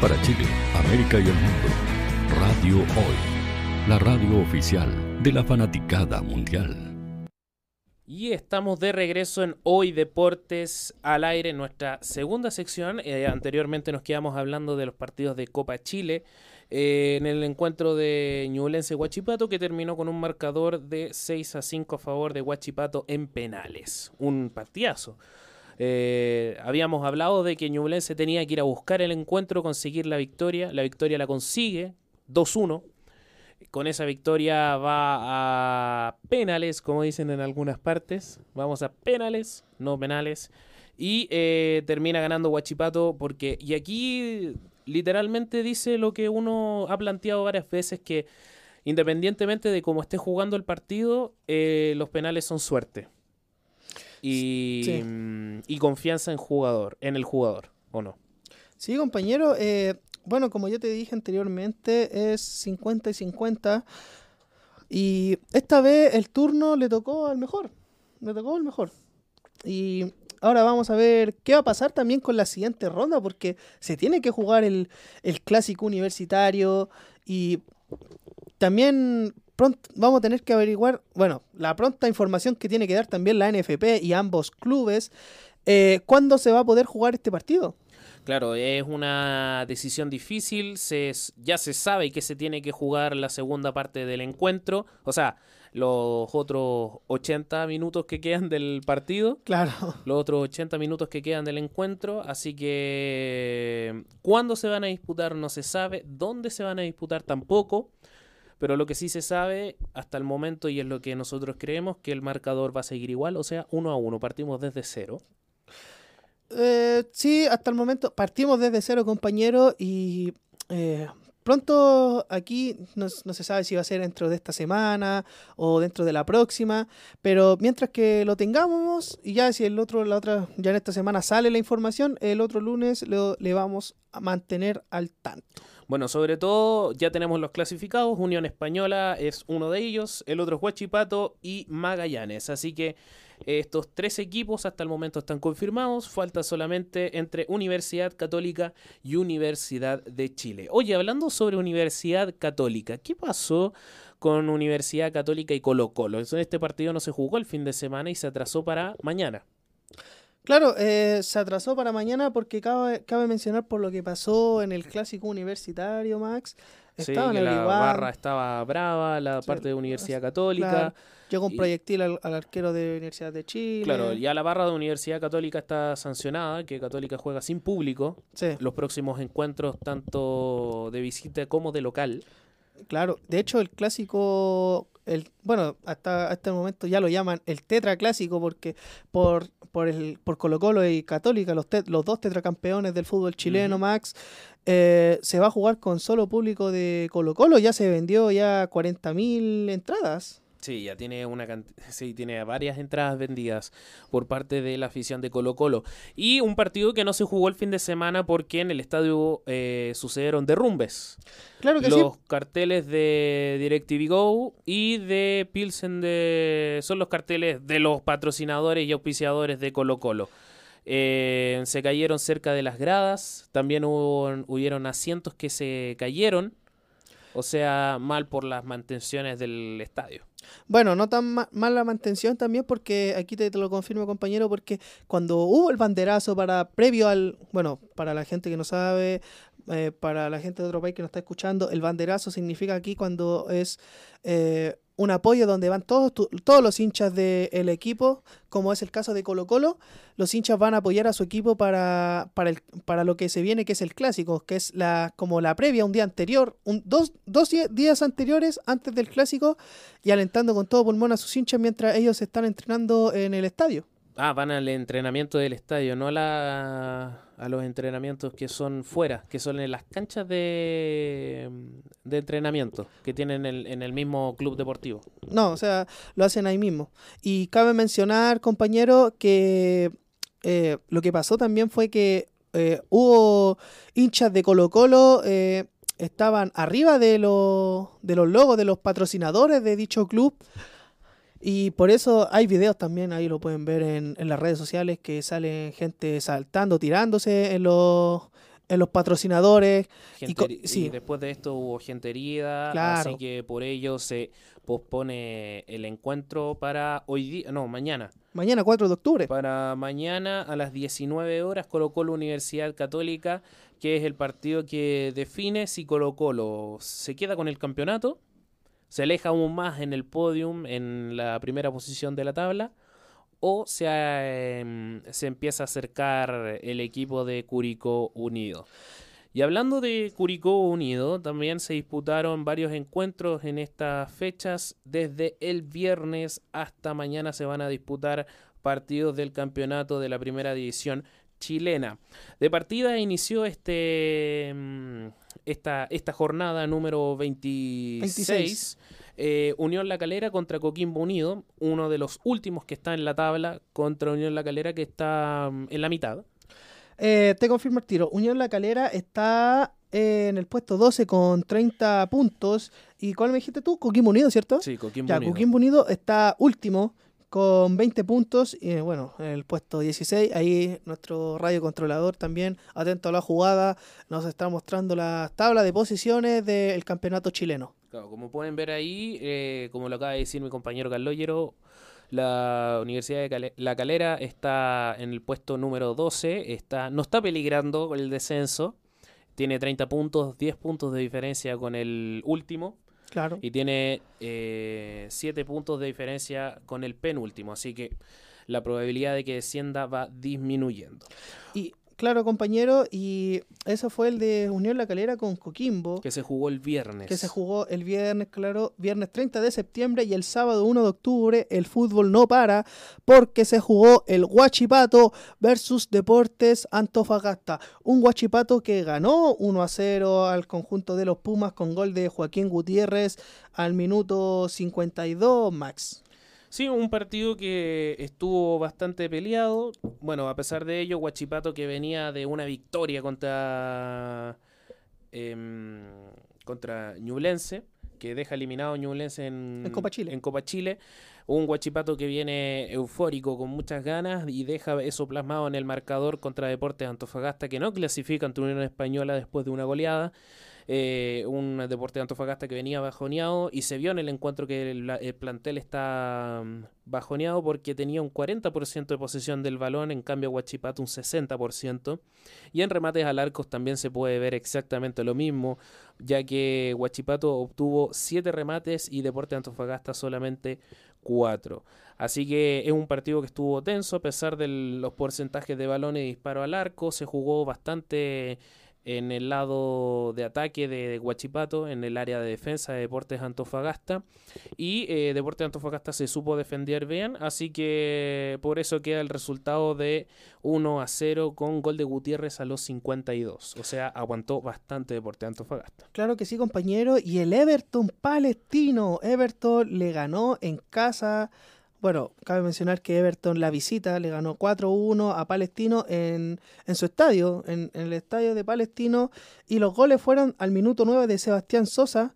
Para Chile, América y el mundo, Radio Hoy, la radio oficial de la fanaticada mundial. Y estamos de regreso en Hoy Deportes al aire, nuestra segunda sección. Eh, anteriormente nos quedamos hablando de los partidos de Copa Chile. Eh, en el encuentro de Ñublense Huachipato que terminó con un marcador de 6 a 5 a favor de Huachipato en penales. Un partidazo. Eh, habíamos hablado de que Ñublense tenía que ir a buscar el encuentro, conseguir la victoria. La victoria la consigue 2-1. Con esa victoria va a penales, como dicen en algunas partes. Vamos a penales, no penales. Y eh, termina ganando Huachipato porque... Y aquí literalmente dice lo que uno ha planteado varias veces que independientemente de cómo esté jugando el partido, eh, los penales son suerte y, mm, y confianza en jugador, en el jugador, ¿o no? Sí, compañero. Eh, bueno, como ya te dije anteriormente, es 50 y 50. Y esta vez el turno le tocó al mejor. Le tocó al mejor. Y ahora vamos a ver qué va a pasar también con la siguiente ronda, porque se tiene que jugar el, el clásico universitario y también pronto vamos a tener que averiguar, bueno, la pronta información que tiene que dar también la NFP y ambos clubes, eh, cuándo se va a poder jugar este partido. Claro, es una decisión difícil, se, ya se sabe que se tiene que jugar la segunda parte del encuentro, o sea, los otros 80 minutos que quedan del partido. Claro. Los otros 80 minutos que quedan del encuentro. Así que cuándo se van a disputar no se sabe. ¿Dónde se van a disputar tampoco? Pero lo que sí se sabe hasta el momento, y es lo que nosotros creemos, que el marcador va a seguir igual, o sea, uno a uno, partimos desde cero. Eh, sí, hasta el momento partimos desde cero, compañero, y eh, pronto aquí no, se sabe si va a ser dentro de esta semana o dentro de la próxima, pero mientras que lo tengamos, y ya si el otro, la otra, ya en esta semana sale la información, el otro lunes le vamos a mantener al tanto. Bueno, sobre todo ya tenemos los clasificados. Unión Española es uno de ellos, el otro es Huachipato y Magallanes. Así que estos tres equipos hasta el momento están confirmados. Falta solamente entre Universidad Católica y Universidad de Chile. Oye, hablando sobre Universidad Católica, ¿qué pasó con Universidad Católica y Colo Colo? Este partido no se jugó el fin de semana y se atrasó para mañana. Claro, eh, se atrasó para mañana porque cabe, cabe mencionar por lo que pasó en el clásico universitario, Max. En la barra estaba brava, la parte de Universidad Católica. llegó un proyectil al, arquero de Universidad de Chile. Claro, ya la barra de Universidad Católica está sancionada, que Católica juega sin público. Los próximos encuentros, tanto de visita como de local. Claro, de hecho el clásico el, bueno, hasta este momento ya lo llaman el tetra clásico porque por, por, el, por Colo Colo y Católica, los, los dos tetracampeones del fútbol chileno, Max, eh, se va a jugar con solo público de Colo Colo, ya se vendió ya 40.000 entradas. Sí, ya tiene una sí, tiene varias entradas vendidas por parte de la afición de Colo Colo. Y un partido que no se jugó el fin de semana porque en el estadio eh, sucedieron derrumbes. Claro que los carteles de DirecTV Go y de Pilsen de... son los carteles de los patrocinadores y auspiciadores de Colo Colo. Eh, se cayeron cerca de las gradas, también hubo, hubieron asientos que se cayeron o sea, mal por las mantenciones del estadio. Bueno, no tan ma mala mantención también porque aquí te, lo confirmo compañero porque cuando hubo el banderazo para previo al, bueno, para la gente que no sabe, eh, para la gente de otro país que nos está escuchando, el banderazo significa aquí cuando es eh, un apoyo donde van todos, todos los hinchas del equipo, como es el caso de Colo Colo, los hinchas van a apoyar a su equipo para, para, el, para lo que se viene, que es el clásico, que es la, como la previa, un día anterior, un, dos, dos días anteriores antes del clásico, y alentando con todo pulmón a sus hinchas mientras ellos están entrenando en el estadio. Ah, van al entrenamiento del estadio, no a, la, los entrenamientos que son fuera, que son en las canchas de, entrenamiento que tienen en el mismo club deportivo. No, o sea, lo hacen ahí mismo. Y cabe mencionar, compañero, que eh, lo que pasó también fue que eh, hubo hinchas de Colo Colo, eh, estaban arriba de los logos de los patrocinadores de dicho club. Y por eso hay videos también, ahí lo pueden ver en, en las redes sociales, que salen gente saltando, tirándose en los, en los patrocinadores. y, sí. y, después de esto hubo gente herida, así que por ello se pospone el encuentro para hoy día, no, mañana. Mañana, 4 de octubre. Para mañana a las 19 horas colocó la Universidad Católica, que es el partido que define si Colo Colo se queda con el campeonato se aleja aún más en el podium, en la primera posición de la tabla, o se, em, se empieza a acercar el equipo de Curicó Unido. Y hablando de Curicó Unido, también se disputaron varios encuentros en estas fechas. Desde el viernes hasta mañana se van a disputar partidos del campeonato de la primera división chilena. De partida inició este, em, esta, esta jornada número 26. Eh, Unión La Calera contra Coquimbo Unido, uno de los últimos que está en la tabla contra Unión La Calera que está mm, en la mitad. Eh, te confirmo el tiro. Unión La Calera está en el puesto 12 con 30 puntos. ¿Y cuál me dijiste tú? Coquimbo Unido, ¿cierto? Sí, Coquimbo ya, Unido. Coquimbo Unido está último con 20 puntos y bueno, en el puesto 16, ahí nuestro radio controlador también, atento a la jugada, nos está mostrando la tabla de posiciones del campeonato chileno. Como pueden ver ahí, eh, como lo acaba de decir mi compañero Carloyero, la Universidad de La Calera está en el puesto número 12, está, no está peligrando el descenso, tiene 30 puntos, 10 puntos de diferencia con el último. Claro. Y tiene eh, siete puntos de diferencia con el penúltimo. Así que la probabilidad de que descienda va disminuyendo. Y claro, compañero, y eso fue el de Unión La Calera con Coquimbo. Que se jugó el viernes. Que se jugó el viernes, claro, viernes 30 de septiembre y el sábado 1 de octubre el fútbol no para porque se jugó el Huachipato versus Deportes Antofagasta. Un Huachipato que ganó 1 a 0 al conjunto de los Pumas con gol de Joaquín Gutiérrez al minuto 52, Max. Sí, un partido que estuvo bastante peleado. Bueno, a pesar de ello, Huachipato que venía de una victoria contra eh, contra Ñublense, que deja eliminado Ñublense en, en, Copa Chile. en Copa Chile. Un Huachipato que viene eufórico, con muchas ganas, y deja eso plasmado en el marcador contra Deportes Antofagasta, que no clasifica ante Unión Española después de una goleada. Eh, un deporte de Antofagasta que venía bajoneado y se vio en el encuentro que el, el plantel está um, bajoneado porque tenía un 40% de posesión del balón, en cambio Huachipato un 60%. Y en remates al arcos también se puede ver exactamente lo mismo, ya que Huachipato obtuvo 7 remates y Deporte de Antofagasta solamente 4. Así que es un partido que estuvo tenso a pesar de los porcentajes de balones y disparo al arco, se jugó bastante en el lado de ataque de Huachipato, en el área de defensa de Deportes Antofagasta. Y eh, Deportes Antofagasta se supo defender bien, así que por eso queda el resultado de 1 a 0 con gol de Gutiérrez a los 52. O sea, aguantó bastante Deportes Antofagasta. Claro que sí, compañero. Y el Everton palestino. Everton le ganó en casa bueno, cabe mencionar que Everton la visita le ganó 4-1 a Palestino en, en su estadio, en, en, el estadio de Palestino, y los goles fueron al minuto 9 de Sebastián Sosa,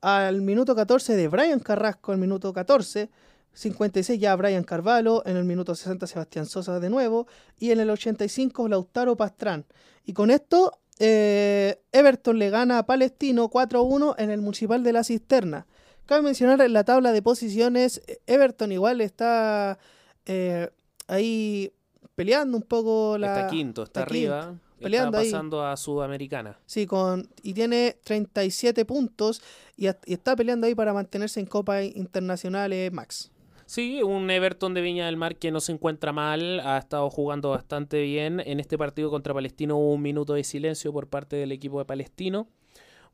al minuto 14 de Brian Carrasco, al minuto 14, 56 ya Brian Carvalho, en el minuto 60 Sebastián Sosa de nuevo, y en el 85 Lautaro Pastrán. Y con esto, eh, Everton le gana a Palestino 4-1 en el Municipal de la Cisterna cabe mencionar en la tabla de posiciones, Everton igual está eh, ahí peleando un poco la... Está quinto, está, arriba. peleando está pasando a Sudamericana. Sí, con, y tiene 37 puntos y, y, está peleando ahí para mantenerse en Copas Internacionales Max. Sí, un Everton de Viña del Mar que no se encuentra mal, ha estado jugando bastante bien. En este partido contra Palestino hubo un minuto de silencio por parte del equipo de Palestino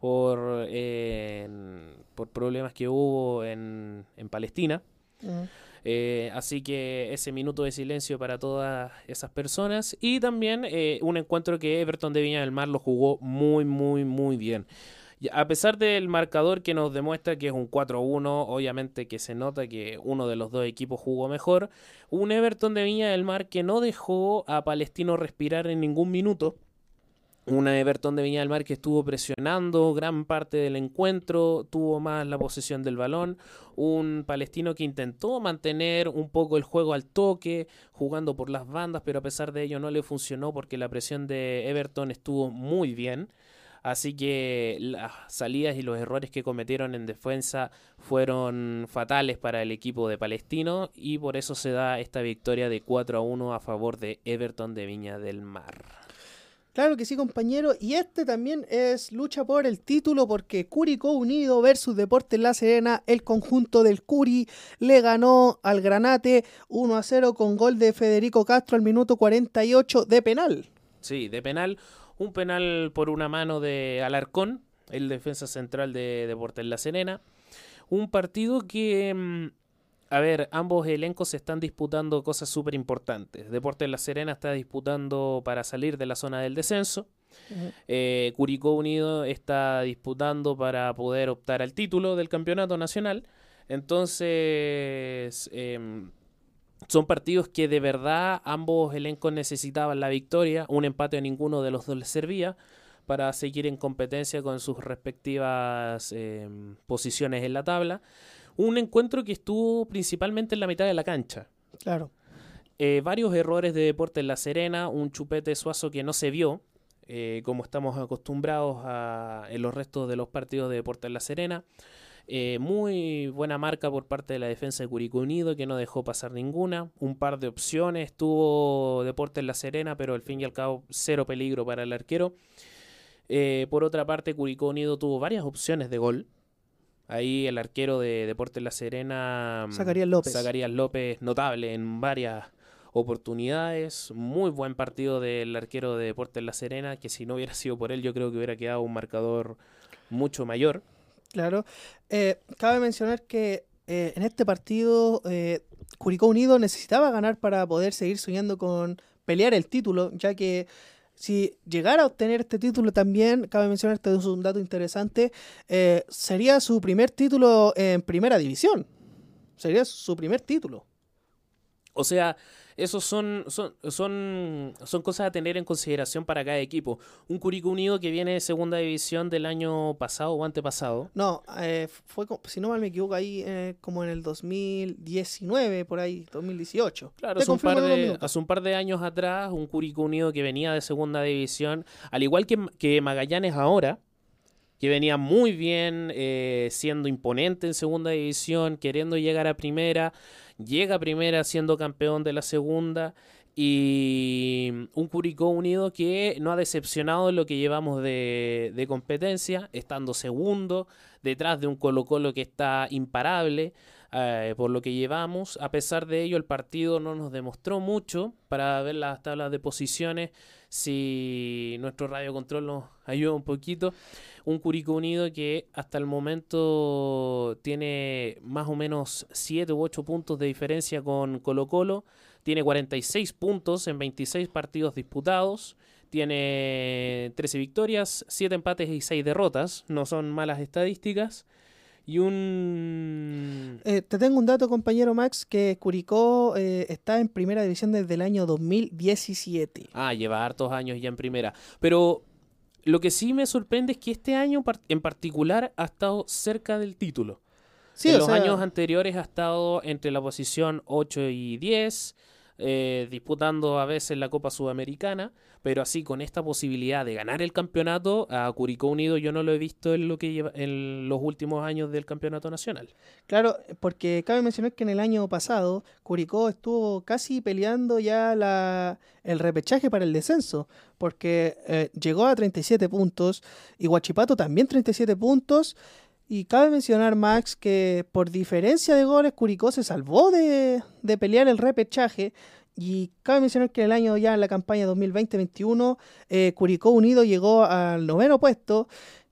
por, eh, por problemas que hubo en, en Palestina. Uh eh, así que ese minuto de silencio para todas esas personas. Y también eh, un encuentro que Everton de Viña del Mar lo jugó muy, muy, muy bien. A pesar del marcador que nos demuestra que es un 4-1, obviamente que se nota que uno de los dos equipos jugó mejor, un Everton de Viña del Mar que no dejó a Palestino respirar en ningún minuto, una Everton de Viña del Mar que estuvo presionando gran parte del encuentro, tuvo más la posesión del balón. Un palestino que intentó mantener un poco el juego al toque, jugando por las bandas, pero a pesar de ello no le funcionó porque la presión de Everton estuvo muy bien. Así que las salidas y los errores que cometieron en defensa fueron fatales para el equipo de Palestino y por eso se da esta victoria de 4 a 1 a favor de Everton de Viña del Mar. Claro que sí, compañero. Y este también es lucha por el título porque Curicó Unido versus Deportes La Serena. El conjunto del Curi le ganó al Granate 1 a 0 con gol de Federico Castro al minuto 48 de penal. Sí, de penal. Un penal por una mano de Alarcón, el defensa central de Deportes La Serena. Un partido que mm, a ver, ambos elencos se están disputando cosas súper importantes. Deportes La Serena está disputando para salir de la zona del descenso. Eh, Curicó Unido está disputando para poder optar al título del campeonato nacional. Entonces, em, son partidos que de verdad ambos elencos necesitaban la victoria. Un empate a ninguno de los dos les servía para seguir en competencia con sus respectivas em, posiciones en la tabla un encuentro que estuvo principalmente en la mitad de la cancha. Claro. Eh, varios errores de deporte en La Serena, un chupete suazo que no se vio, eh, como estamos acostumbrados a, en los restos de los partidos de deporte en La Serena. Eh, muy buena marca por parte de la defensa de Curicó Unido que no dejó pasar ninguna. Un par de opciones, tuvo deporte en La Serena, pero al fin y al cabo cero peligro para el arquero. por otra parte, Curicó Unido tuvo varias opciones de gol. Ahí el arquero de Deportes La Serena, mm, Zacarías López. Zacarías López, notable en varias oportunidades. Muy buen partido del arquero de Deportes La Serena, que si no hubiera sido por él, yo creo que hubiera quedado un marcador mucho mayor. Claro. Eh, cabe mencionar que eh, en este partido eh, Curicó Unido necesitaba ganar para poder seguir soñando con pelear el título, ya que si llegara a obtener este título también, cabe mencionar, este es un dato interesante, eh, sería su primer título en primera división. Sería su primer título. O sea, esos son, son, son, son cosas a tener en consideración para cada equipo. Un Curicó Unido que viene de segunda división del año pasado o antepasado. No, eh, fue, si no mal me equivoco, ahí eh, como en el 2019, por ahí, 2018. Claro, hace un, par de, hace un par de años atrás, un Curicó Unido que venía de segunda división, al igual que, que Magallanes ahora, que venía muy bien, eh, siendo imponente en segunda división, queriendo llegar a primera llega primera siendo campeón de la segunda y un Curicó Unido que no ha decepcionado en lo que llevamos de, competencia, estando segundo, detrás de un Colo Colo que está imparable eh, por lo que llevamos. A pesar de ello, el partido no nos demostró mucho para ver las tablas de posiciones, si nuestro radio control nos ayuda un poquito. Un Curicó Unido que hasta el momento tiene más o menos 7 u 8 puntos de diferencia con Colo Colo, tiene 46 puntos en 26 partidos disputados, tiene 13 victorias, 7 empates y 6 derrotas, no son malas estadísticas. Y un... Eh, te tengo un dato, compañero Max, que Curicó eh, está en primera división desde el año 2017. Ah, lleva hartos años ya en primera. Pero lo que sí me sorprende es que este año en particular ha estado cerca del título. Sí, en los años anteriores ha estado entre la posición 8 y 10, eh, disputando a veces la Copa Sudamericana, pero así con esta posibilidad de ganar el campeonato, a Curicó Unido yo no lo he visto en lo que lleva, en los últimos años del campeonato nacional. Claro, porque cabe mencionar que en el año pasado Curicó estuvo casi peleando ya la, el repechaje para el descenso, porque eh, llegó a 37 puntos y Huachipato también 37 puntos. Y cabe mencionar, Max, que por diferencia de goles, Curicó se salvó de, de pelear el repechaje. Y cabe mencionar que en el año ya en la campaña 2020-21, eh, Curicó Unido llegó al noveno puesto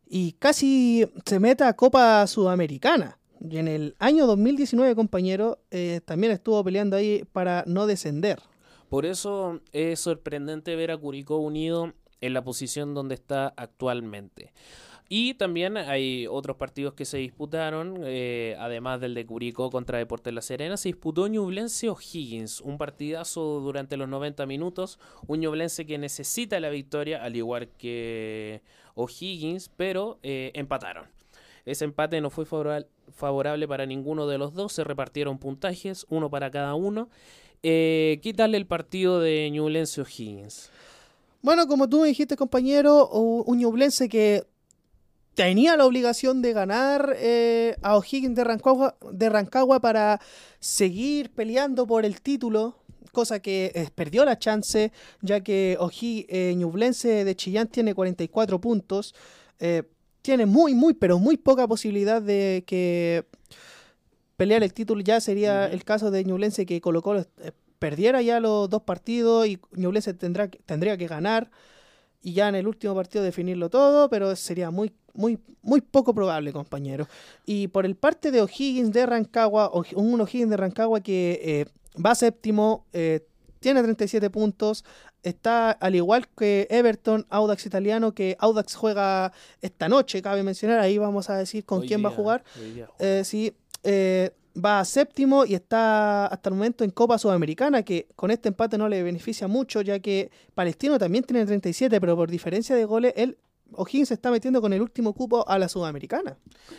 y casi se mete a Copa Sudamericana. Y en el año 2019, compañero, eh, también estuvo peleando ahí para no descender. Por eso es sorprendente ver a Curicó Unido en la posición donde está actualmente. Y también hay otros partidos que se disputaron, eh, además del de Curicó contra Deportes La Serena, se disputó Ñublense O'Higgins, un partidazo durante los 90 minutos, un Ñublense que necesita la victoria, al igual que O'Higgins, pero eh, empataron. Ese empate no fue favorable para ninguno de los dos, se repartieron puntajes, uno para cada uno. Eh, ¿Qué tal el partido de Ñublense O'Higgins? Bueno, como tú me dijiste, compañero, un Ñublense que tenía la obligación de ganar eh, a O'Higgins de Rancagua, de Rancagua para seguir peleando por el título, cosa que eh, perdió la chance, ya que O'Higgins eh, Ñublense de Chillán tiene 44 puntos, tiene muy, muy, pero muy poca posibilidad de que pelear el título, ya sería el caso de Ñublense que colocó perdiera ya los dos partidos y Ñublense tendrá, tendría que ganar. Y ya en el último partido definirlo todo, pero sería muy muy, muy poco probable, compañero. Y por el parte de O'Higgins de Rancagua, un O'Higgins de Rancagua que eh, va séptimo, eh, tiene 37 puntos, está al igual que Everton, Audax italiano, que Audax juega esta noche, cabe mencionar, ahí vamos a decir con quién va a jugar. Eh, sí, va a séptimo y está hasta el momento en Copa Sudamericana, que con este empate no le beneficia mucho, ya que Palestino también tiene 37, pero por diferencia de goles, él O'Higgins se está metiendo con el último cupo a la Sudamericana.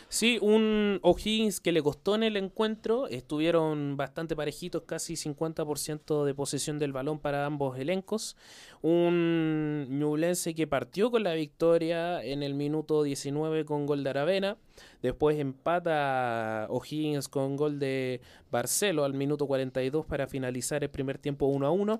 Sí, un O'Higgins que le costó en el encuentro. Estuvieron bastante parejitos, casi 50% de posesión del balón para ambos elencos. Un Ñublense que partió con la victoria en el minuto 19 con gol de Aravena. Después empata O'Higgins con gol de Barcelo al minuto 42 para finalizar el primer tiempo 1 a 1.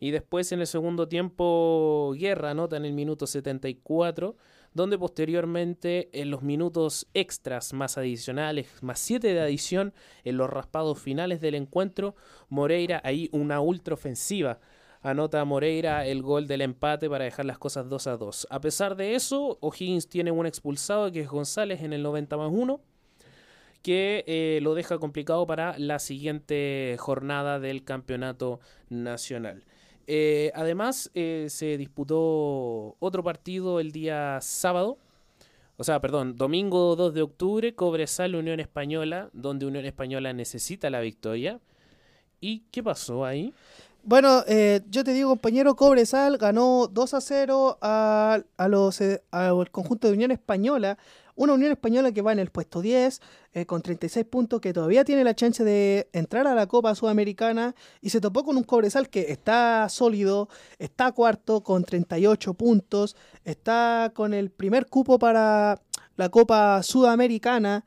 Y después en el segundo tiempo, Guerra anota en el minuto 74, donde posteriormente en los minutos extras más adicionales, más 7 de adición, en los raspados finales del encuentro, Moreira ahí una ultra ofensiva. Anota Moreira el gol del empate para dejar las cosas 2 a 2. A pesar de eso, O'Higgins tiene un expulsado que es González en el 90 más 1 que eh, lo deja complicado para la siguiente jornada del campeonato nacional. Eh, además, eh, se disputó otro partido el día sábado, o sea, perdón, domingo 2 de octubre, Cobresal Unión Española, donde Unión Española necesita la victoria. ¿Y qué pasó ahí? Bueno, eh, yo te digo, compañero, Cobresal ganó 2 a 0 a, a al conjunto de Unión Española. Una Unión Española que va en el puesto 10 eh, con 36 puntos, que todavía tiene la chance de entrar a la Copa Sudamericana y se topó con un Cobresal que está sólido, está cuarto con 38 puntos, está con el primer cupo para la Copa Sudamericana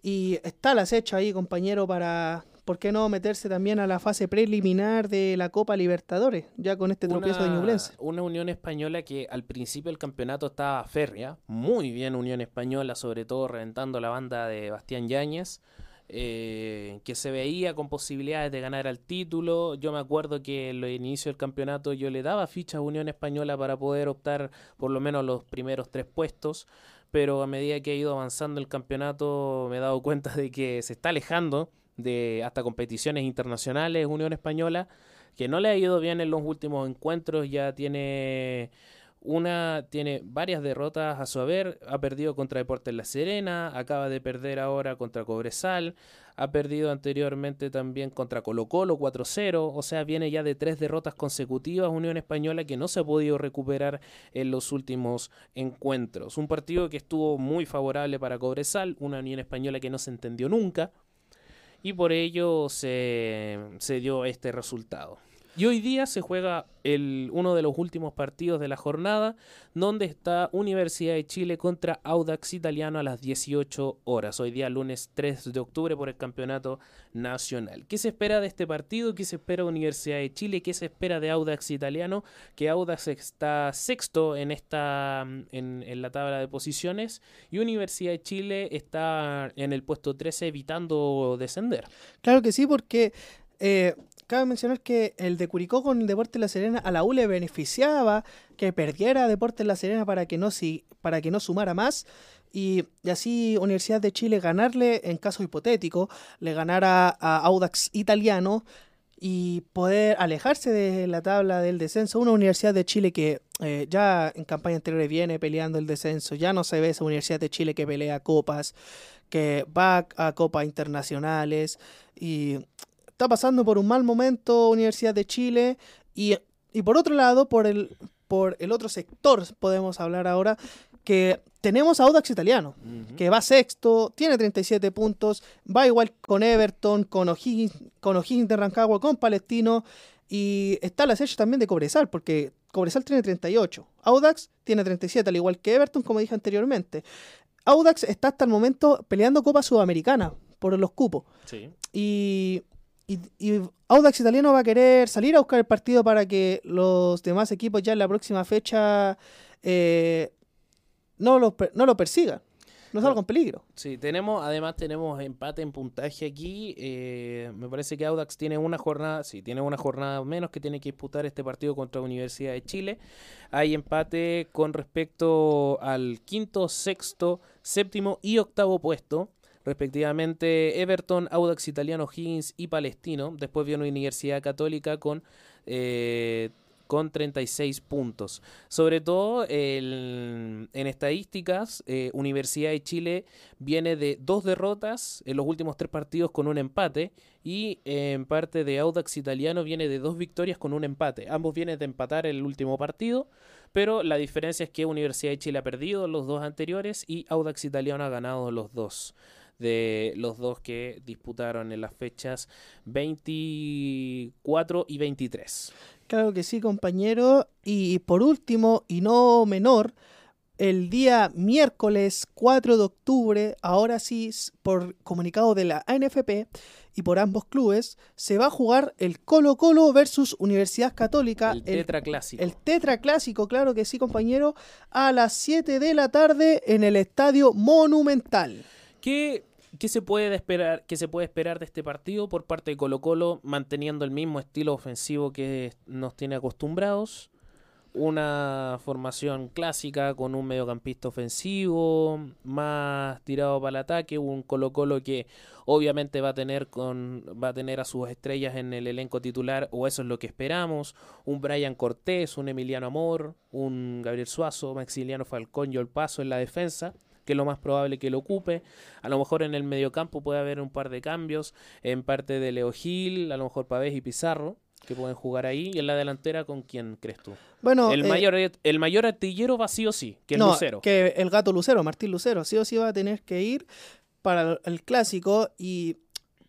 y está la acecho ahí, compañero, para ¿por qué no meterse también a la fase preliminar de la Copa Libertadores, ya con este tropiezo de Ñublense? Una Unión Española que al principio del campeonato estaba férrea, muy bien Unión Española, sobre todo reventando la banda de Bastián Yáñez. Eh, que se veía con posibilidades de ganar al título. Yo me acuerdo que en los inicios del campeonato yo le daba ficha a Unión Española para poder optar por lo menos los primeros tres puestos, pero a medida que ha ido avanzando el campeonato me he dado cuenta de que se está alejando de hasta competiciones internacionales, Unión Española, que no le ha ido bien en los últimos encuentros, ya tiene una tiene varias derrotas a su haber, ha perdido contra Deportes La Serena, acaba de perder ahora contra Cobresal, ha perdido anteriormente también contra Colo Colo 4-0, o sea, viene ya de tres derrotas consecutivas Unión Española que no se ha podido recuperar en los últimos encuentros. Un partido que estuvo muy favorable para Cobresal, una Unión Española que no se entendió nunca, y por ello se, dio este resultado. Y hoy día se juega el, uno de los últimos partidos de la jornada, donde está Universidad de Chile contra Audax Italiano a las 18 horas. Hoy día lunes 3 de octubre por el Campeonato Nacional. ¿Qué se espera de este partido? ¿Qué se espera de Universidad de Chile? ¿Qué se espera de Audax Italiano? Que Audax está sexto en esta en, la tabla de posiciones y Universidad de Chile está en el puesto 13 evitando descender. Claro que sí, porque eh, cabe mencionar que el de Curicó con el Deporte La Serena a la U le beneficiaba que perdiera Deporte La Serena para que no, si, para que no sumara más. Y, así Universidad de Chile ganarle, en caso hipotético, le ganara a Audax Italiano y poder alejarse de la tabla del descenso. Una Universidad de Chile que eh, ya en campaña anterior viene peleando el descenso, ya no se ve esa Universidad de Chile que pelea copas, que va a copas internacionales y está pasando por un mal momento Universidad de Chile y, y por otro lado, por el, por el otro sector podemos hablar ahora que tenemos a Audax Italiano, uh -huh. que va sexto, tiene 37 puntos, va igual con Everton, con O'Higgins, con O'Higgins de Rancagua, con Palestino, y está la serie también de Cobresal, porque Cobresal tiene 38, Audax tiene 37, al igual que Everton, como dije anteriormente. Audax está hasta el momento peleando Copa Sudamericana por los cupos. Sí. Y, y, y, Audax Italiano va a querer salir a buscar el partido para que los demás equipos ya en la próxima fecha eh, no lo, no lo persigan. No salga en peligro. Sí, tenemos, además tenemos empate en puntaje aquí. Eh, me parece que Audax tiene una jornada, sí, tiene una jornada menos que tiene que disputar este partido contra la Universidad de Chile. Hay empate con respecto al quinto, sexto, séptimo y octavo puesto respectivamente Everton, Audax Italiano, Higgins y Palestino. Después viene Universidad Católica con eh, con 36 puntos. Sobre todo el, en estadísticas, eh, Universidad de Chile viene de dos derrotas en los últimos tres partidos con un empate y en parte de Audax Italiano viene de dos victorias con un empate. Ambos vienen de empatar el último partido, pero la diferencia es que Universidad de Chile ha perdido los dos anteriores y Audax Italiano ha ganado los dos de los dos que disputaron en las fechas 24 y 23. Claro que sí, compañero. Y por último, y no menor, el día miércoles 4 de octubre, ahora sí, por comunicado de la ANFP y por ambos clubes, se va a jugar el Colo Colo versus Universidad Católica. El tetra clásico. El, el tetra clásico, claro que sí, compañero, a las 7 de la tarde en el Estadio Monumental. ¿Qué, ¿Qué se puede esperar, qué se puede esperar de este partido por parte de Colo Colo manteniendo el mismo estilo ofensivo que nos tiene acostumbrados? Una formación clásica con un mediocampista ofensivo, más tirado para el ataque, un Colo Colo que obviamente va a tener con va a tener a sus estrellas en el elenco titular, o eso es lo que esperamos, un Brian Cortés, un Emiliano Amor, un Gabriel Suazo, Maximiliano Falcón y Olpaso en la defensa que es lo más probable que lo ocupe. A lo mejor en el mediocampo puede haber un par de cambios, en parte de Leo Gil, a lo mejor Pavés y Pizarro, que pueden jugar ahí. Y en la delantera, ¿con quién crees tú? Bueno, el, eh, mayor, el mayor artillero va sí o sí, que es no, Lucero. Que el gato Lucero, Martín Lucero, sí o sí va a tener que ir para el clásico. Y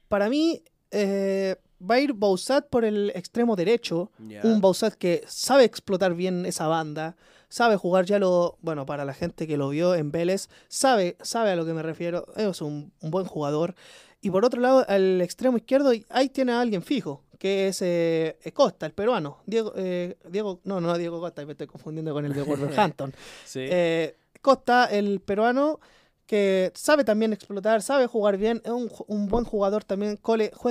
para mí, eh, va a ir Bausat por el extremo derecho. Un Bausat que sabe explotar bien esa banda. Sabe jugar ya lo. Bueno, para la gente que lo vio en Vélez, sabe, sabe a lo que me refiero. Es un, un buen jugador. Y por otro lado, al extremo izquierdo, ahí tiene a alguien fijo, que es eh, Costa, el peruano. Diego, eh, Diego, no, no, Diego Costa, me estoy confundiendo con el de Wolverhampton. sí. eh, Costa, el peruano, que sabe también explotar, sabe jugar bien, es un, un buen jugador también,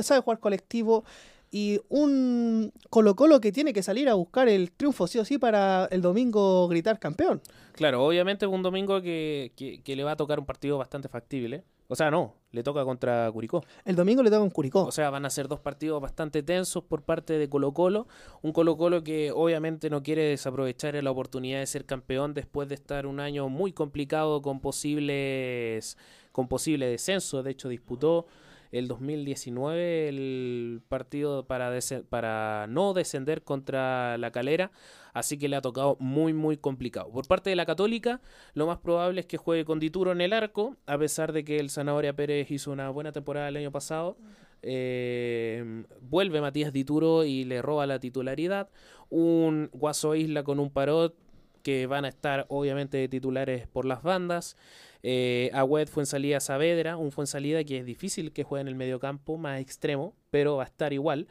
sabe jugar colectivo y un Colo Colo que tiene que salir a buscar el triunfo sí o sí para el domingo gritar campeón. Claro, obviamente es un domingo que, que, que le va a tocar un partido bastante factible. O sea, no, le toca contra Curicó. El domingo le toca con Curicó. O sea, van a ser dos partidos bastante tensos por parte de Colo Colo. Un Colo Colo que obviamente no quiere desaprovechar la oportunidad de ser campeón después de estar un año muy complicado con posibles con posible descenso. De hecho, disputó el 2019 el partido para, para no descender contra la calera, así que le ha tocado muy muy complicado. Por parte de la católica, lo más probable es que juegue con Dituro en el arco, a pesar de que el Zanahoria Pérez hizo una buena temporada el año pasado. Eh, vuelve Matías Dituro y le roba la titularidad. Un Guaso Isla con un Parot que van a estar obviamente titulares por las bandas. Eh, Agüed fue en salida Saavedra, un fue en salida que es difícil que juegue en el mediocampo, más extremo, pero va a estar igual.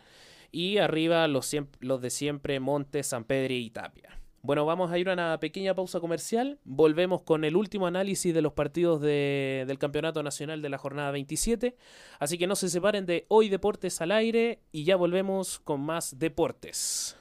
Y arriba los, de siempre, Montes, San Pedro y Tapia. Bueno, vamos a ir a una pequeña pausa comercial. Volvemos con el último análisis de los partidos del Campeonato Nacional de la jornada 27. Así que no se separen de Hoy Deportes al aire y ya volvemos con más deportes.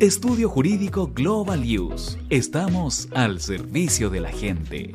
Estudio Jurídico Global Use. Estamos al servicio de la gente.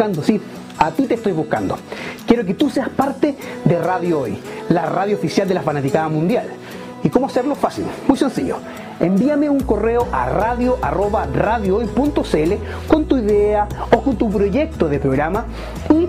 buscando, sí, a ti te estoy buscando. Quiero que tú seas parte de Radio Hoy, la radio oficial de la fanaticada mundial. ¿Y cómo hacerlo? Fácil, muy sencillo. Envíame un correo a radio arroba radiohoy.cl con tu idea o con tu proyecto de programa y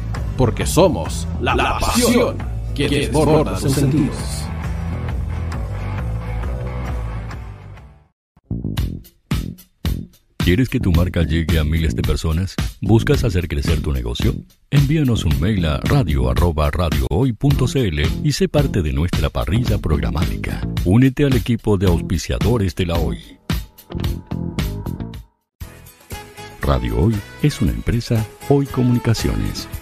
Porque somos la, la pasión que desborda sus sentidos. ¿Quieres que tu marca llegue a miles de personas? ¿Buscas hacer crecer tu negocio? Envíanos un mail a radio@radiohoy.cl y sé parte de nuestra parrilla programática. Únete al equipo de auspiciadores de la Hoy. Radio Hoy es una empresa Hoy Comunicaciones.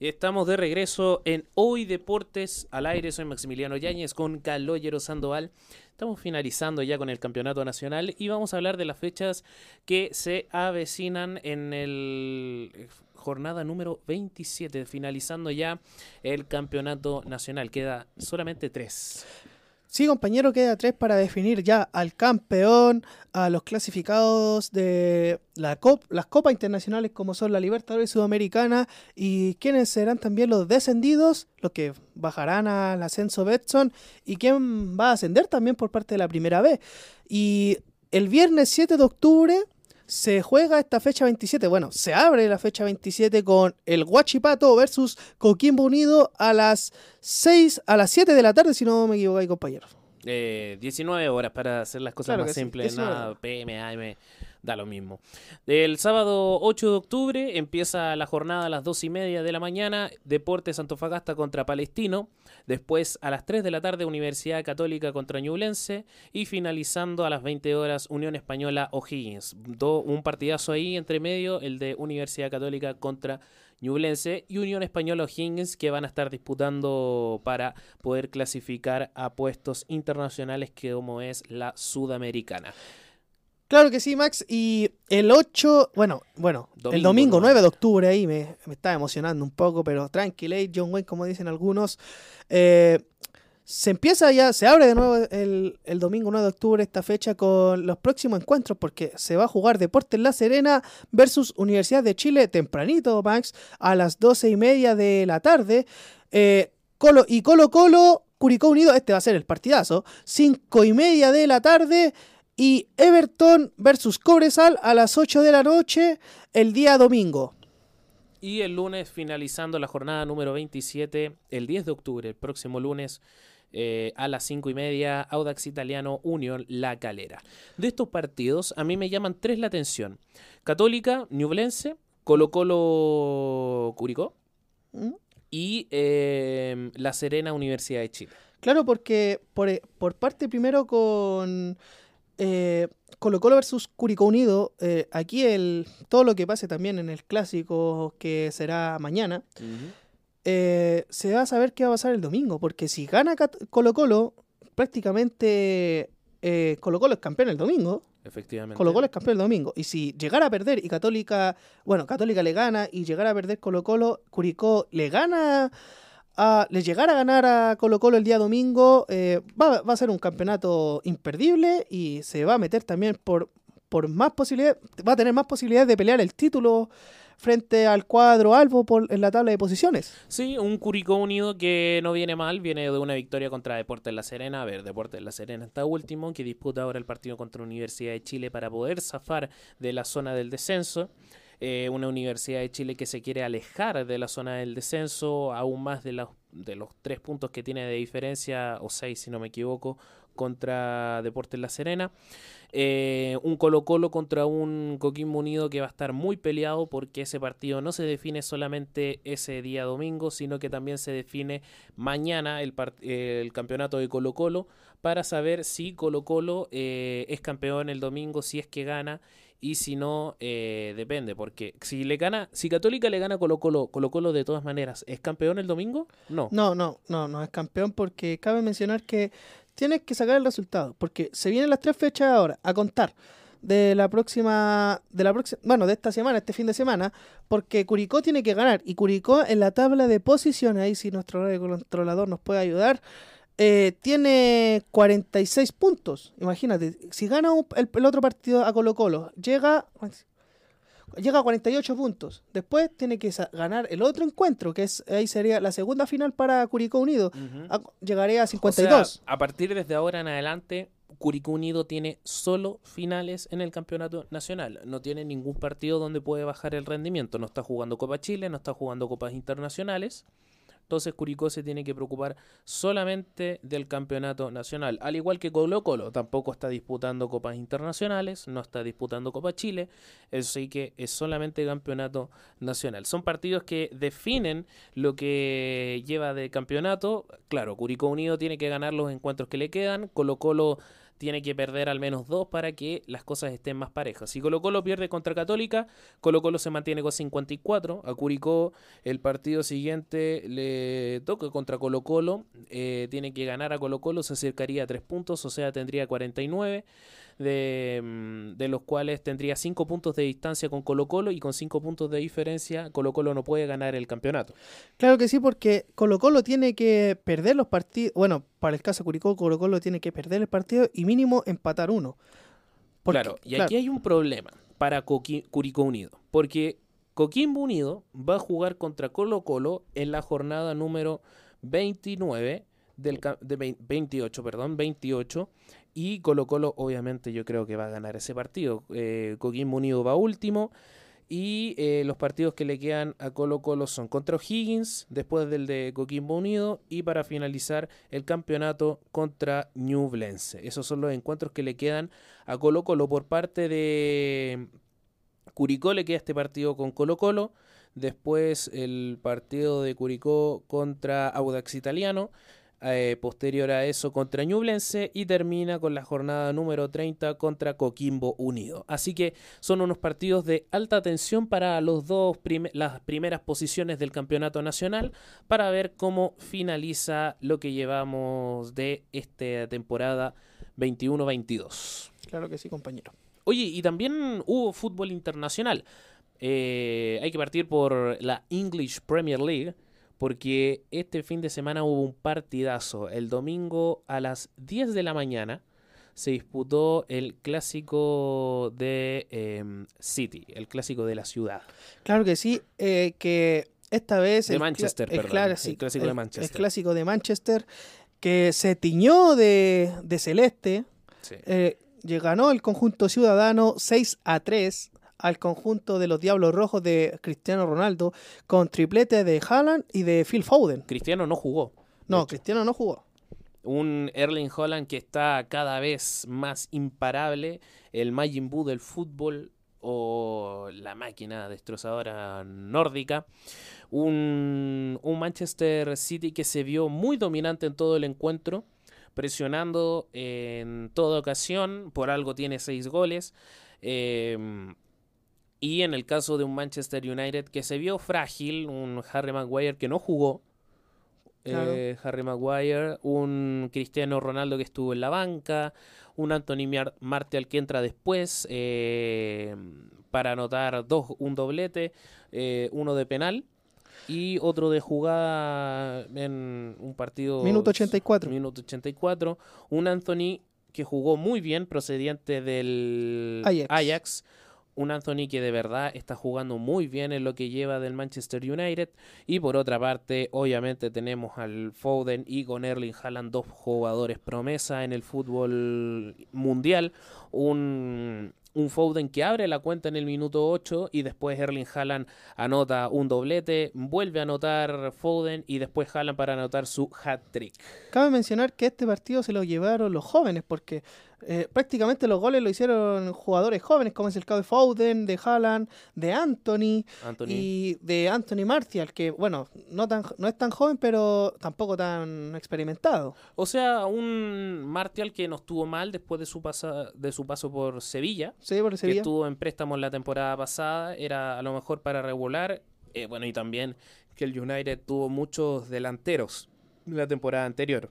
Estamos de regreso en Hoy Deportes al aire. Soy Maximiliano Yáñez con Caloyero Sandoval. Estamos finalizando ya con el campeonato nacional y vamos a hablar de las fechas que se avecinan en el jornada número 27, finalizando ya el campeonato nacional. Queda solamente tres. Sí, compañero, queda tres para definir ya al campeón, a los clasificados de la Cop las copas internacionales como son la Libertadores Sudamericana y quienes serán también los descendidos, los que bajarán al ascenso Betson y quién va a ascender también por parte de la primera vez. Y el viernes 7 de octubre se juega esta fecha 27. Bueno, se abre la fecha 27 con el Guachipato versus Coquimbo Unido a las 6, a las 7 de la tarde, si no me equivoco, compañeros. Eh, 19 horas para hacer las cosas más simples, sí, nada, PM, AM, da lo mismo. El sábado 8 de octubre empieza la jornada a las 2 y media de la mañana, Deportes Antofagasta contra Palestino. Después a las 3 de la tarde Universidad Católica contra Ñublense y finalizando a las 20 horas Unión Española O'Higgins. un partidazo ahí entre medio, el de Universidad Católica contra Ñublense y Unión Española O'Higgins que van a estar disputando para poder clasificar a puestos internacionales que como es la Sudamericana. Claro que sí, Max. Y el 8, bueno, bueno, domingo, el domingo 9 de octubre ahí me, me estaba emocionando un poco, pero tranquilo, John Wayne, como dicen algunos. Eh, se empieza ya, se abre de nuevo el, el, domingo 9 de octubre esta fecha con los próximos encuentros porque se va a jugar Deportes La Serena versus Universidad de Chile tempranito, Max, a las 12 y media de la tarde. Eh, Colo, y Colo Colo, Curicó Unido, este va a ser el partidazo, 5 y media de la tarde. Y Everton versus Cobresal a las 8 de la noche el día domingo. Y el lunes, finalizando la jornada número 27, el 10 de octubre, el próximo lunes, eh, a las 5 y media, Audax Italiano Unión La Calera. De estos partidos, a mí me llaman tres la atención: Católica, Ñublense, Colo-Colo Curicó ¿Mm? y eh, La Serena Universidad de Chile. Claro, porque por, por parte primero con eh, Colo Colo versus Curicó Unido, eh, aquí el, todo lo que pase también en el clásico que será mañana, uh -huh. eh, se va a saber qué va a pasar el domingo, porque si gana Colo Colo, prácticamente eh, Colo Colo es campeón el domingo. Efectivamente. Colo Colo es campeón el domingo. Y si llegara a perder y Católica, bueno, Católica le gana y llegara a perder Colo Colo, Curicó le gana a, les llegara a ganar a Colo Colo el día domingo, eh, va, va, a ser un campeonato imperdible y se va a meter también por, por más posibilidades, va a tener más posibilidades de pelear el título frente al cuadro Albo por, en la tabla de posiciones. Sí, un Curicó Unido que no viene mal, viene de una victoria contra Deportes La Serena. A ver, Deportes La Serena está último, que disputa ahora el partido contra Universidad de Chile para poder zafar de la zona del descenso. Eh, una Universidad de Chile que se quiere alejar de la zona del descenso, aún más de los, de los tres puntos que tiene de diferencia, o seis si no me equivoco, contra Deportes La Serena. Eh, un Colo Colo contra un Coquimbo Unido que va a estar muy peleado porque ese partido no se define solamente ese día domingo, sino que también se define mañana el, el campeonato de Colo Colo para saber si Colo Colo eh, es campeón el domingo, si es que gana y si no, eh, depende, porque si le gana, si Católica le gana Colo Colo, Colo Colo de todas maneras, ¿es campeón el domingo? No. No, no, no, no es campeón porque cabe mencionar que tienes que sacar el resultado, porque se vienen las tres fechas ahora a contar de la próxima, de la próxima, bueno, de esta semana, este fin de semana, porque Curicó tiene que ganar y Curicó en la tabla de posiciones, ahí si nuestro controlador nos puede ayudar, eh, tiene 46 puntos. Imagínate, si gana el, otro partido a Colo Colo, llega, llega a 48 puntos. Después tiene que ganar el otro encuentro, que es ahí sería la segunda final para Curicó Unido. llegaría a 52. a partir desde ahora en adelante, Curicó Unido tiene solo finales en el campeonato nacional. No tiene ningún partido donde puede bajar el rendimiento. No está jugando Copa Chile, no está jugando Copas Internacionales. Entonces Curicó se tiene que preocupar solamente del campeonato nacional. Al igual que Colo Colo, tampoco está disputando copas internacionales, no está disputando Copa Chile, así que es solamente campeonato nacional. Son partidos que definen lo que lleva de campeonato. Claro, Curicó Unido tiene que ganar los encuentros que le quedan. Colo Colo tiene que perder al menos dos para que las cosas estén más parejas. Si Colo Colo pierde contra Católica, Colo Colo se mantiene con 54. A Curicó el partido siguiente le toca contra Colo Colo. Eh, tiene que ganar a Colo Colo, se acercaría a tres puntos, o sea, tendría 49 de, mm, de los cuales tendría 5 puntos de distancia con Colo Colo y con 5 puntos de diferencia Colo Colo no puede ganar el campeonato. Claro que sí, porque Colo Colo tiene que perder los partidos, bueno, para el caso de Curicó, Colo Colo tiene que perder el partido y mínimo empatar uno. claro, y aquí hay un problema para Curicó Unido, porque Coquimbo Unido va a jugar contra Colo Colo en la jornada número 29 del de 28, perdón, 28 y Colo Colo, obviamente, yo creo que va a ganar ese partido. Eh, Coquimbo Unido va último. Y eh, los partidos que le quedan a Colo Colo son contra O'Higgins, después del de Coquimbo Unido, y para finalizar el campeonato contra Ñublense. Esos son los encuentros que le quedan a Colo Colo. Por parte de Curicó le queda este partido con Colo Colo. Después el partido de Curicó contra Audax Italiano. Eh, posterior a eso contra Ñublense y termina con la jornada número 30 contra Coquimbo Unido. Así que son unos partidos de alta tensión para los dos las primeras posiciones del campeonato nacional para ver cómo finaliza lo que llevamos de esta temporada 21-22. Claro que sí, compañero. Oye, y también hubo fútbol internacional. Eh, hay que partir por la English Premier League porque este fin de semana hubo un partidazo. El domingo a las 10 de la mañana se disputó el clásico de em, City, el clásico de la ciudad. Claro que sí, eh, que esta vez... De Manchester, perdón. el clásico de Manchester. El clásico de Manchester que se tiñó de, celeste. Sí. Eh, ganó el conjunto ciudadano 6 a 3 al conjunto de los Diablos Rojos de Cristiano Ronaldo con triplete de Haaland y de Phil Foden. Cristiano no jugó. No, Cristiano no jugó. Un Erling Haaland que está cada vez más imparable, el Majin Buu del fútbol o la máquina destrozadora nórdica. Un, un, Manchester City que se vio muy dominante en todo el encuentro, presionando en toda ocasión, por algo tiene seis goles. Eh, y en el caso de un Manchester United que se vio frágil, un Harry Maguire que no jugó, eh, Harry Maguire, un Cristiano Ronaldo que estuvo en la banca, un Anthony Martial que entra después eh, para anotar dos, un doblete, eh, uno de penal y otro de jugada en un partido... Minuto 84. Minuto 84. Un Anthony que jugó muy bien procediente del Ajax. Un Anthony que de verdad está jugando muy bien en lo que lleva del Manchester United. Y por otra parte, obviamente tenemos al Foden y con Erling Haaland, dos jugadores promesa en el fútbol mundial. Un un Foden que abre la cuenta en el minuto 8 y después Erling Haaland anota un doblete, vuelve a anotar Foden y después Haaland para anotar su hat-trick. Cabe mencionar que este partido se lo llevaron los jóvenes porque eh, prácticamente los goles lo hicieron jugadores jóvenes, como es el caso de Foden, de Haaland, de Anthony, y de Anthony Martial, que bueno, no, tan, no es tan joven, pero tampoco tan experimentado. O sea, un Martial que no estuvo mal después de su, de su paso por Sevilla, sí, por Sevilla, que estuvo en préstamo la temporada pasada, era a lo mejor para regular, eh, bueno, y también que el United tuvo muchos delanteros la temporada anterior.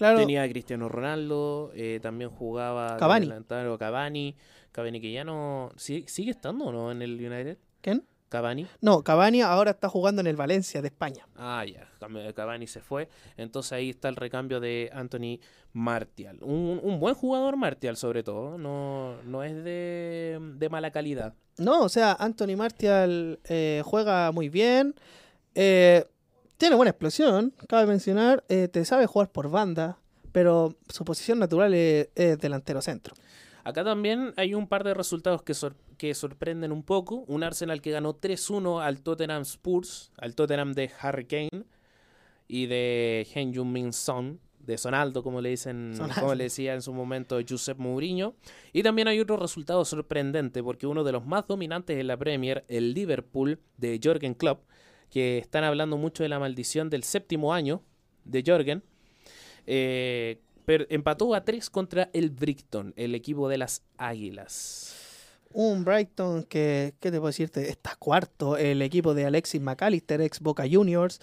Tenía a Cristiano Ronaldo, eh, también jugaba Cavani. Cavani. Cavani que ya no... ¿Sigue, estando o no en el United? ¿Quién? Cavani. No, Cavani ahora está jugando en el Valencia de España. Ah, ya. Cavani se fue. Entonces ahí está el recambio de Anthony Martial. Un, buen jugador Martial sobre todo. No, no es de, mala calidad. No, o sea, Anthony Martial eh, juega muy bien. Eh, tiene buena explosión, cabe mencionar. Eh, te sabe jugar por banda, pero su posición natural es, delantero centro. Acá también hay un par de resultados que, que sorprenden un poco. Un Arsenal que ganó 3-1 al Tottenham Spurs, al Tottenham de Harry Kane y de Hen Min Son, de Sonaldo, como le dicen, como le decía en su momento Josep Mourinho. Y también hay otro resultado sorprendente, porque uno de los más dominantes en la Premier, el Liverpool de Jürgen Klopp, que están hablando mucho de la maldición del séptimo año de Jorgen. Eh, pero empató a tres contra el Brighton, el equipo de las Águilas. Un Brighton que, ¿qué te puedo decirte? Está cuarto, el equipo de Alexis McAllister, ex Boca Juniors.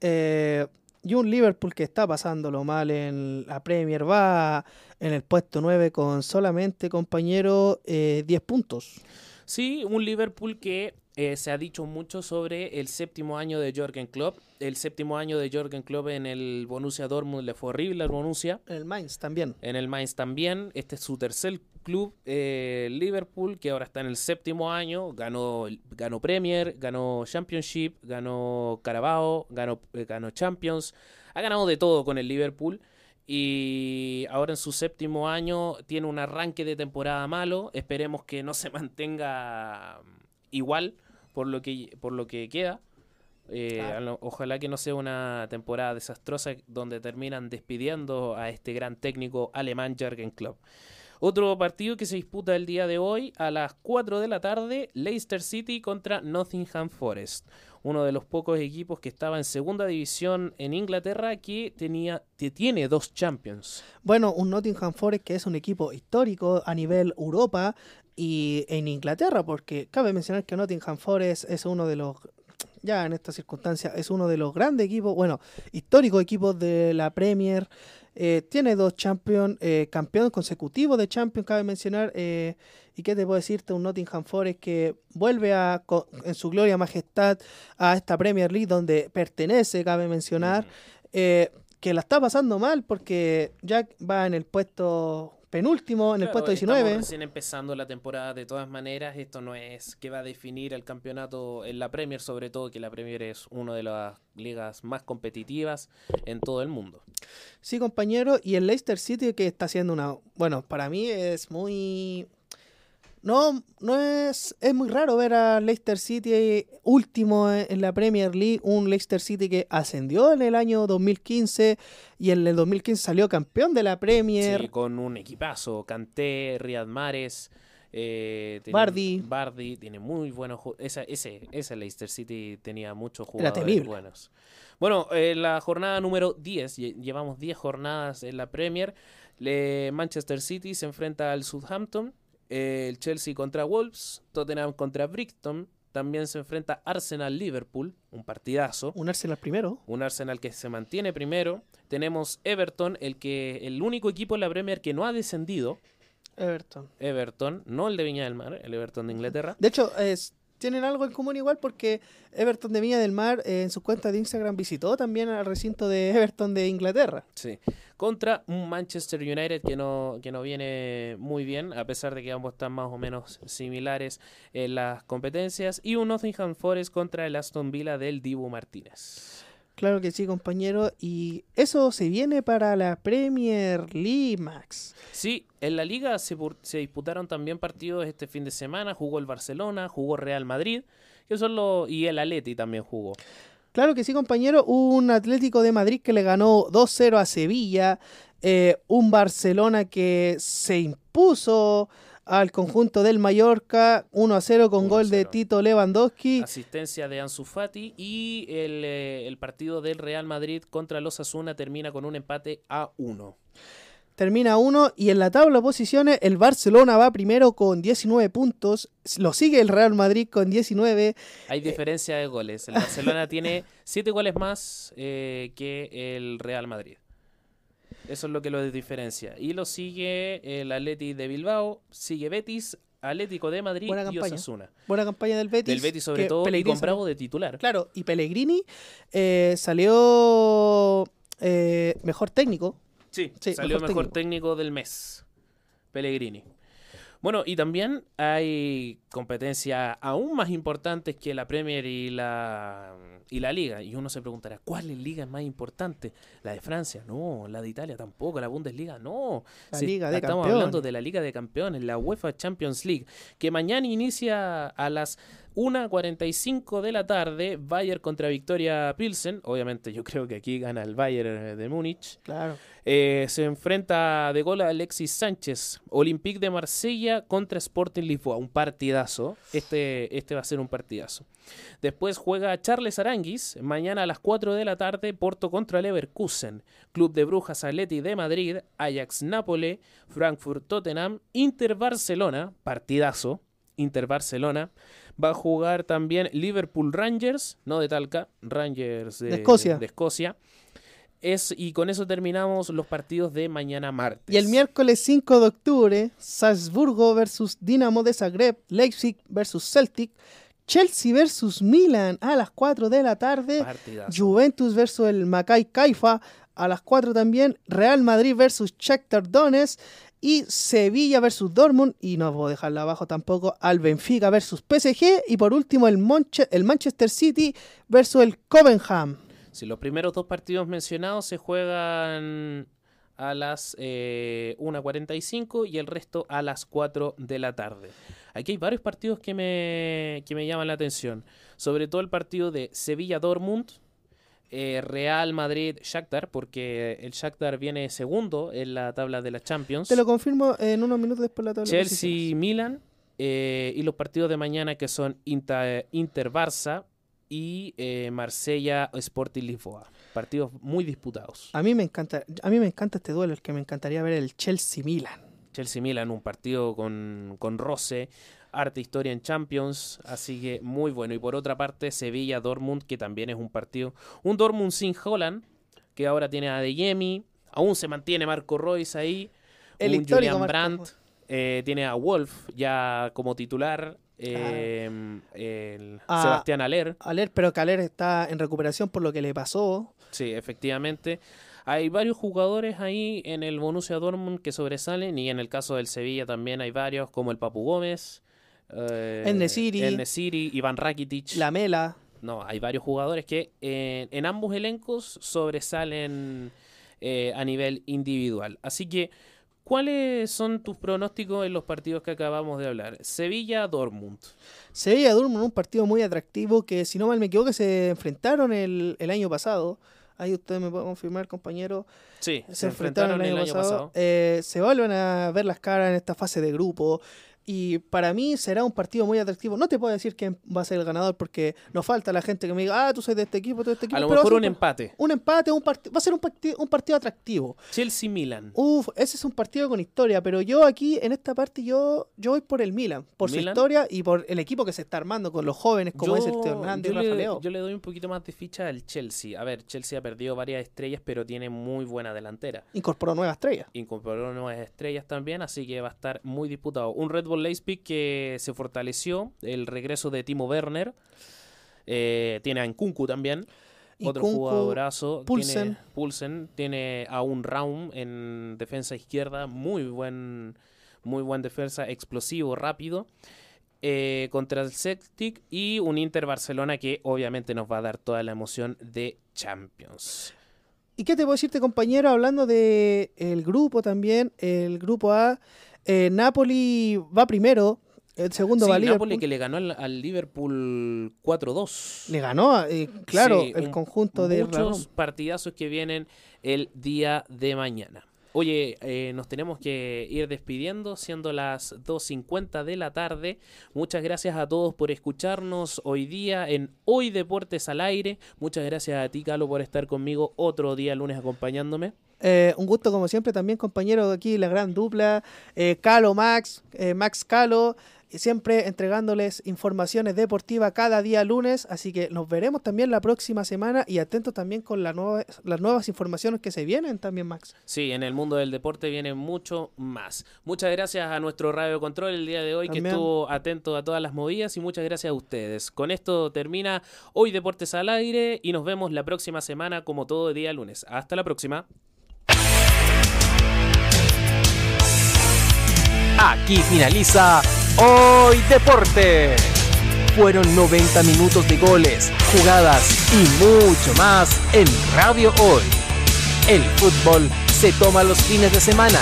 Eh, y un Liverpool que está pasándolo mal en la Premier, va en el puesto 9 con solamente, compañero, 10 eh, puntos. Sí, un Liverpool que eh, se ha dicho mucho sobre el séptimo año de Jürgen Klopp. El séptimo año de Jürgen Klopp en el Borussia Dortmund le fue horrible al Borussia. En el Mainz también. En el Mainz también. Este es su tercer club, eh, Liverpool, que ahora está en el séptimo año. Ganó, ganó Premier, ganó Championship, ganó Carabao, ganó, eh, ganó Champions. Ha ganado de todo con el Liverpool y ahora en su séptimo año tiene un arranque de temporada malo. Esperemos que no se mantenga igual por lo que, por lo que queda. Eh, ojalá que no sea una temporada desastrosa donde terminan despidiendo a este gran técnico alemán Jürgen Klopp. Otro partido que se disputa el día de hoy a las 4 de la tarde, Leicester City contra Nottingham Forest, uno de los pocos equipos que estaba en segunda división en Inglaterra que tenía que tiene dos Champions. Bueno, un Nottingham Forest que es un equipo histórico a nivel Europa y en Inglaterra, porque cabe mencionar que Nottingham Forest es uno de los ya en estas circunstancias es uno de los grandes equipos, bueno, históricos equipos de la Premier. Eh, tiene dos champions, eh, campeones consecutivos de Champions, cabe mencionar. Eh, ¿Y qué te puedo decirte? Un Nottingham Forest que vuelve a, en su gloria majestad a esta Premier League donde pertenece, cabe mencionar. que la está pasando mal porque Jack va en el puesto penúltimo en el puesto 19. Estamos recién empezando la temporada de todas maneras. Esto no es que va a definir el campeonato en la Premier, sobre todo que la Premier es una de las ligas más competitivas en todo el mundo. Sí, compañero. Y el Leicester City que está haciendo una... Bueno, para mí es muy no, no es, es muy raro ver a Leicester City último en la Premier League, un Leicester City que ascendió en el año 2015 y en el 2015 salió campeón de la Premier. Sí, con un equipazo, Canté, Riyad Mahrez, eh, Bardi. Bardi tiene muy buenos ese, ese Leicester City tenía muchos jugadores buenos. Bueno, en la jornada número 10, llevamos 10 jornadas en la Premier. Le Manchester City se enfrenta al Southampton el Chelsea contra Wolves, Tottenham contra Brighton, también se enfrenta Arsenal-Liverpool, un partidazo. Un Arsenal primero. Un Arsenal que se mantiene primero. Tenemos Everton, el que el único equipo en la Premier que no ha descendido. Everton. Everton, no el de Viña del Mar, el Everton de Inglaterra. De hecho, es, tienen algo en común igual porque Everton de Viña del Mar eh, en su cuenta de Instagram visitó también al recinto de Everton de Inglaterra. Sí, contra un Manchester United que no, que no viene muy bien, a pesar de que ambos están más o menos similares en las competencias, y un Nottingham Forest contra el Aston Villa del Dibu Martínez. Claro que sí, compañero. Y eso se viene para la Premier League, Max. Sí, en la liga se, se disputaron también partidos este fin de semana. Jugó el Barcelona, jugó Real Madrid, que son los, y el Atleti también jugó. Claro que sí, compañero. Un Atlético de Madrid que le ganó 2-0 a Sevilla. Eh, un Barcelona que se impuso al conjunto del Mallorca, 1 a 0 con gol de Tito Lewandowski. Asistencia de Ansu Fati y el, eh, el partido del Real Madrid contra los Asuna termina con un empate a 1 termina 1 y en la tabla de posiciones el Barcelona va primero con 19 puntos, lo sigue el Real Madrid con 19. Hay diferencia de goles, el Barcelona tiene 7 goles más eh, que el Real Madrid. Eso es lo que lo diferencia. Y lo sigue el Atleti de Bilbao, sigue Betis, Atlético de Madrid Buena y. Osasuna. Buena campaña del Betis. Del Betis sobre todo y con Bravo de titular. Claro, y Pellegrini eh, salió eh, mejor técnico. Sí, salió mejor, mejor técnico del mes. Pellegrini. Bueno, y también hay competencias aún más importantes que la Premier y la, y la Liga. Y uno se preguntará, ¿cuál es liga más importante? ¿La de Francia? No. ¿La de Italia tampoco? ¿La Bundesliga? No. La Liga de Estamos Campeones. hablando de la Liga de Campeones, la UEFA Champions League, que mañana inicia a las 1.45 de la tarde, Bayern contra Victoria Pilsen. Obviamente yo creo que aquí gana el Bayern de Múnich. Claro. Eh, se enfrenta de gol a Alexis Sánchez. Olympique de Marsella contra Sporting Lisboa. Un partidazo. Este, este va a ser un partidazo. Después juega Charles Aranguis. Mañana a las 4 de la tarde, Porto contra Leverkusen. Club de Brujas Atleti de Madrid. Ajax Nápoles. Frankfurt Tottenham. Inter Barcelona. Partidazo. Inter Barcelona. Va a jugar también Liverpool Rangers, no de Talca, Rangers de, de Escocia. De Escocia. Es, y con eso terminamos los partidos de mañana martes. Y el miércoles 5 de octubre, Salzburgo versus Dinamo de Zagreb, Leipzig versus Celtic, Chelsea versus Milan a las 4 de la tarde, Partidazo. Juventus versus el Maccabi Haifa a las 4 también, Real Madrid versus Shakhtar Donetsk y Sevilla versus Dortmund y no puedo dejarla abajo tampoco al Benfica versus PSG y por último el, el Manchester City versus el Copenhagen. Si los primeros dos partidos mencionados se juegan a las eh, 1.45 y el resto a las 4 de la tarde. Aquí hay varios partidos que me, que me llaman la atención. Sobre todo el partido de Sevilla-Dortmund, eh, Real Madrid-Shakhtar, porque el Shakhtar viene segundo en la tabla de la Champions. Te lo confirmo en unos minutos después de la tabla. Chelsea-Milan eh, y los partidos de mañana que son Inter-Barça y eh, Marsella Sporting Lisboa. Partidos muy disputados. A mí me encanta, a mí me encanta este duelo, el que me encantaría ver el Chelsea Milan. Chelsea Milan, un partido con, con roce, arte historia en Champions, así que muy bueno. Y por otra parte, Sevilla Dortmund, que también es un partido, un Dortmund sin Holland, que ahora tiene a Adeyemi, aún se mantiene Marco Royce ahí, el un Julian Brandt, eh, tiene a Wolf ya como titular, eh, el Ah, Sebastián Aller. Aller, pero que Aller está en recuperación por lo que le pasó. Sí, efectivamente. Hay varios jugadores ahí en el Borussia Dortmund que sobresalen y en el caso del Sevilla también hay varios como el Papu Gómez, eh, El Nesiri. el Nesiri, Iván Rakitic. La Mela. No, hay varios jugadores que eh, en ambos elencos sobresalen eh, a nivel individual. Así que, ¿cuáles son tus pronósticos en los partidos que acabamos de hablar? Sevilla-Dortmund. Sevilla Dortmund, un partido muy atractivo que, si no mal me equivoco, se enfrentaron el, el año pasado. Ahí usted me puede confirmar, compañero. Sí, se, enfrentaron, el año pasado. Eh, se vuelven a ver las caras en esta fase de grupo. Y para mí será un partido muy atractivo. No te puedo decir quién va a ser el ganador porque nos falta la gente que me diga, ah, tú soy de este equipo, tú de este equipo. A lo pero mejor ser un empate. Un empate, un va a ser un, parti- un partido atractivo. Chelsea-Milan. Uf, ese es un partido con historia, pero yo aquí en esta parte yo, yo voy por el Milan, por su ¿Milan? historia y por el equipo que se está armando con los jóvenes como es el Teo Hernández y yo Rafa le, yo le doy un poquito más de ficha al Chelsea. A ver, Chelsea ha perdido varias estrellas, pero tiene muy buena delantera. Incorporó nuevas estrellas. Incorporó nuevas estrellas también, así que va a estar muy disputado. Un Red Bull Leipzig que se fortaleció, el regreso de Timo Werner, eh, tiene a Nkunku también. Otro jugadorazo. Pulsen. Tiene, Pulsen. Tiene a un Raum en defensa izquierda. Muy buen, muy buen defensa, explosivo, rápido. Eh, contra el Celtic y un Inter Barcelona que obviamente nos va a dar toda la emoción de Champions. ¿Y qué te puedo decirte, compañero? Hablando de el grupo también, el grupo A, eh, Napoli va primero, el segundo sí, va Napoli que le ganó al, al Liverpool 4-2. Le ganó, eh, claro, sí, el conjunto de muchos partidazos que vienen el día de mañana. Oye, eh, nos tenemos que ir despidiendo, siendo las 2.50 de la tarde. Muchas gracias a todos por escucharnos hoy día en Hoy Deportes al Aire. Muchas gracias a ti, Calo, por estar conmigo otro día lunes acompañándome. Eh, un gusto como siempre también compañero aquí, la gran dupla, eh, Calo Max, eh, Max Calo, siempre entregándoles informaciones deportivas cada día lunes, así que nos veremos también la próxima semana y atentos también con la nueva, las nuevas informaciones que se vienen también, Max. Sí, en el mundo del deporte viene mucho más. Muchas gracias a nuestro radio control el día de hoy también. que estuvo atento a todas las movidas y muchas gracias a ustedes. Con esto termina hoy Deportes al Aire y nos vemos la próxima semana como todo día lunes. Hasta la próxima. Aquí finaliza Hoy Deporte. Fueron 90 minutos de goles, jugadas y mucho más en Radio Hoy. El fútbol se toma los fines de semana.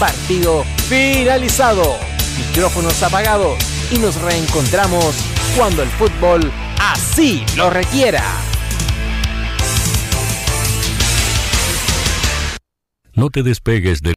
Partido finalizado. Micrófonos apagados y nos reencontramos cuando el fútbol así lo requiera. No te despegues de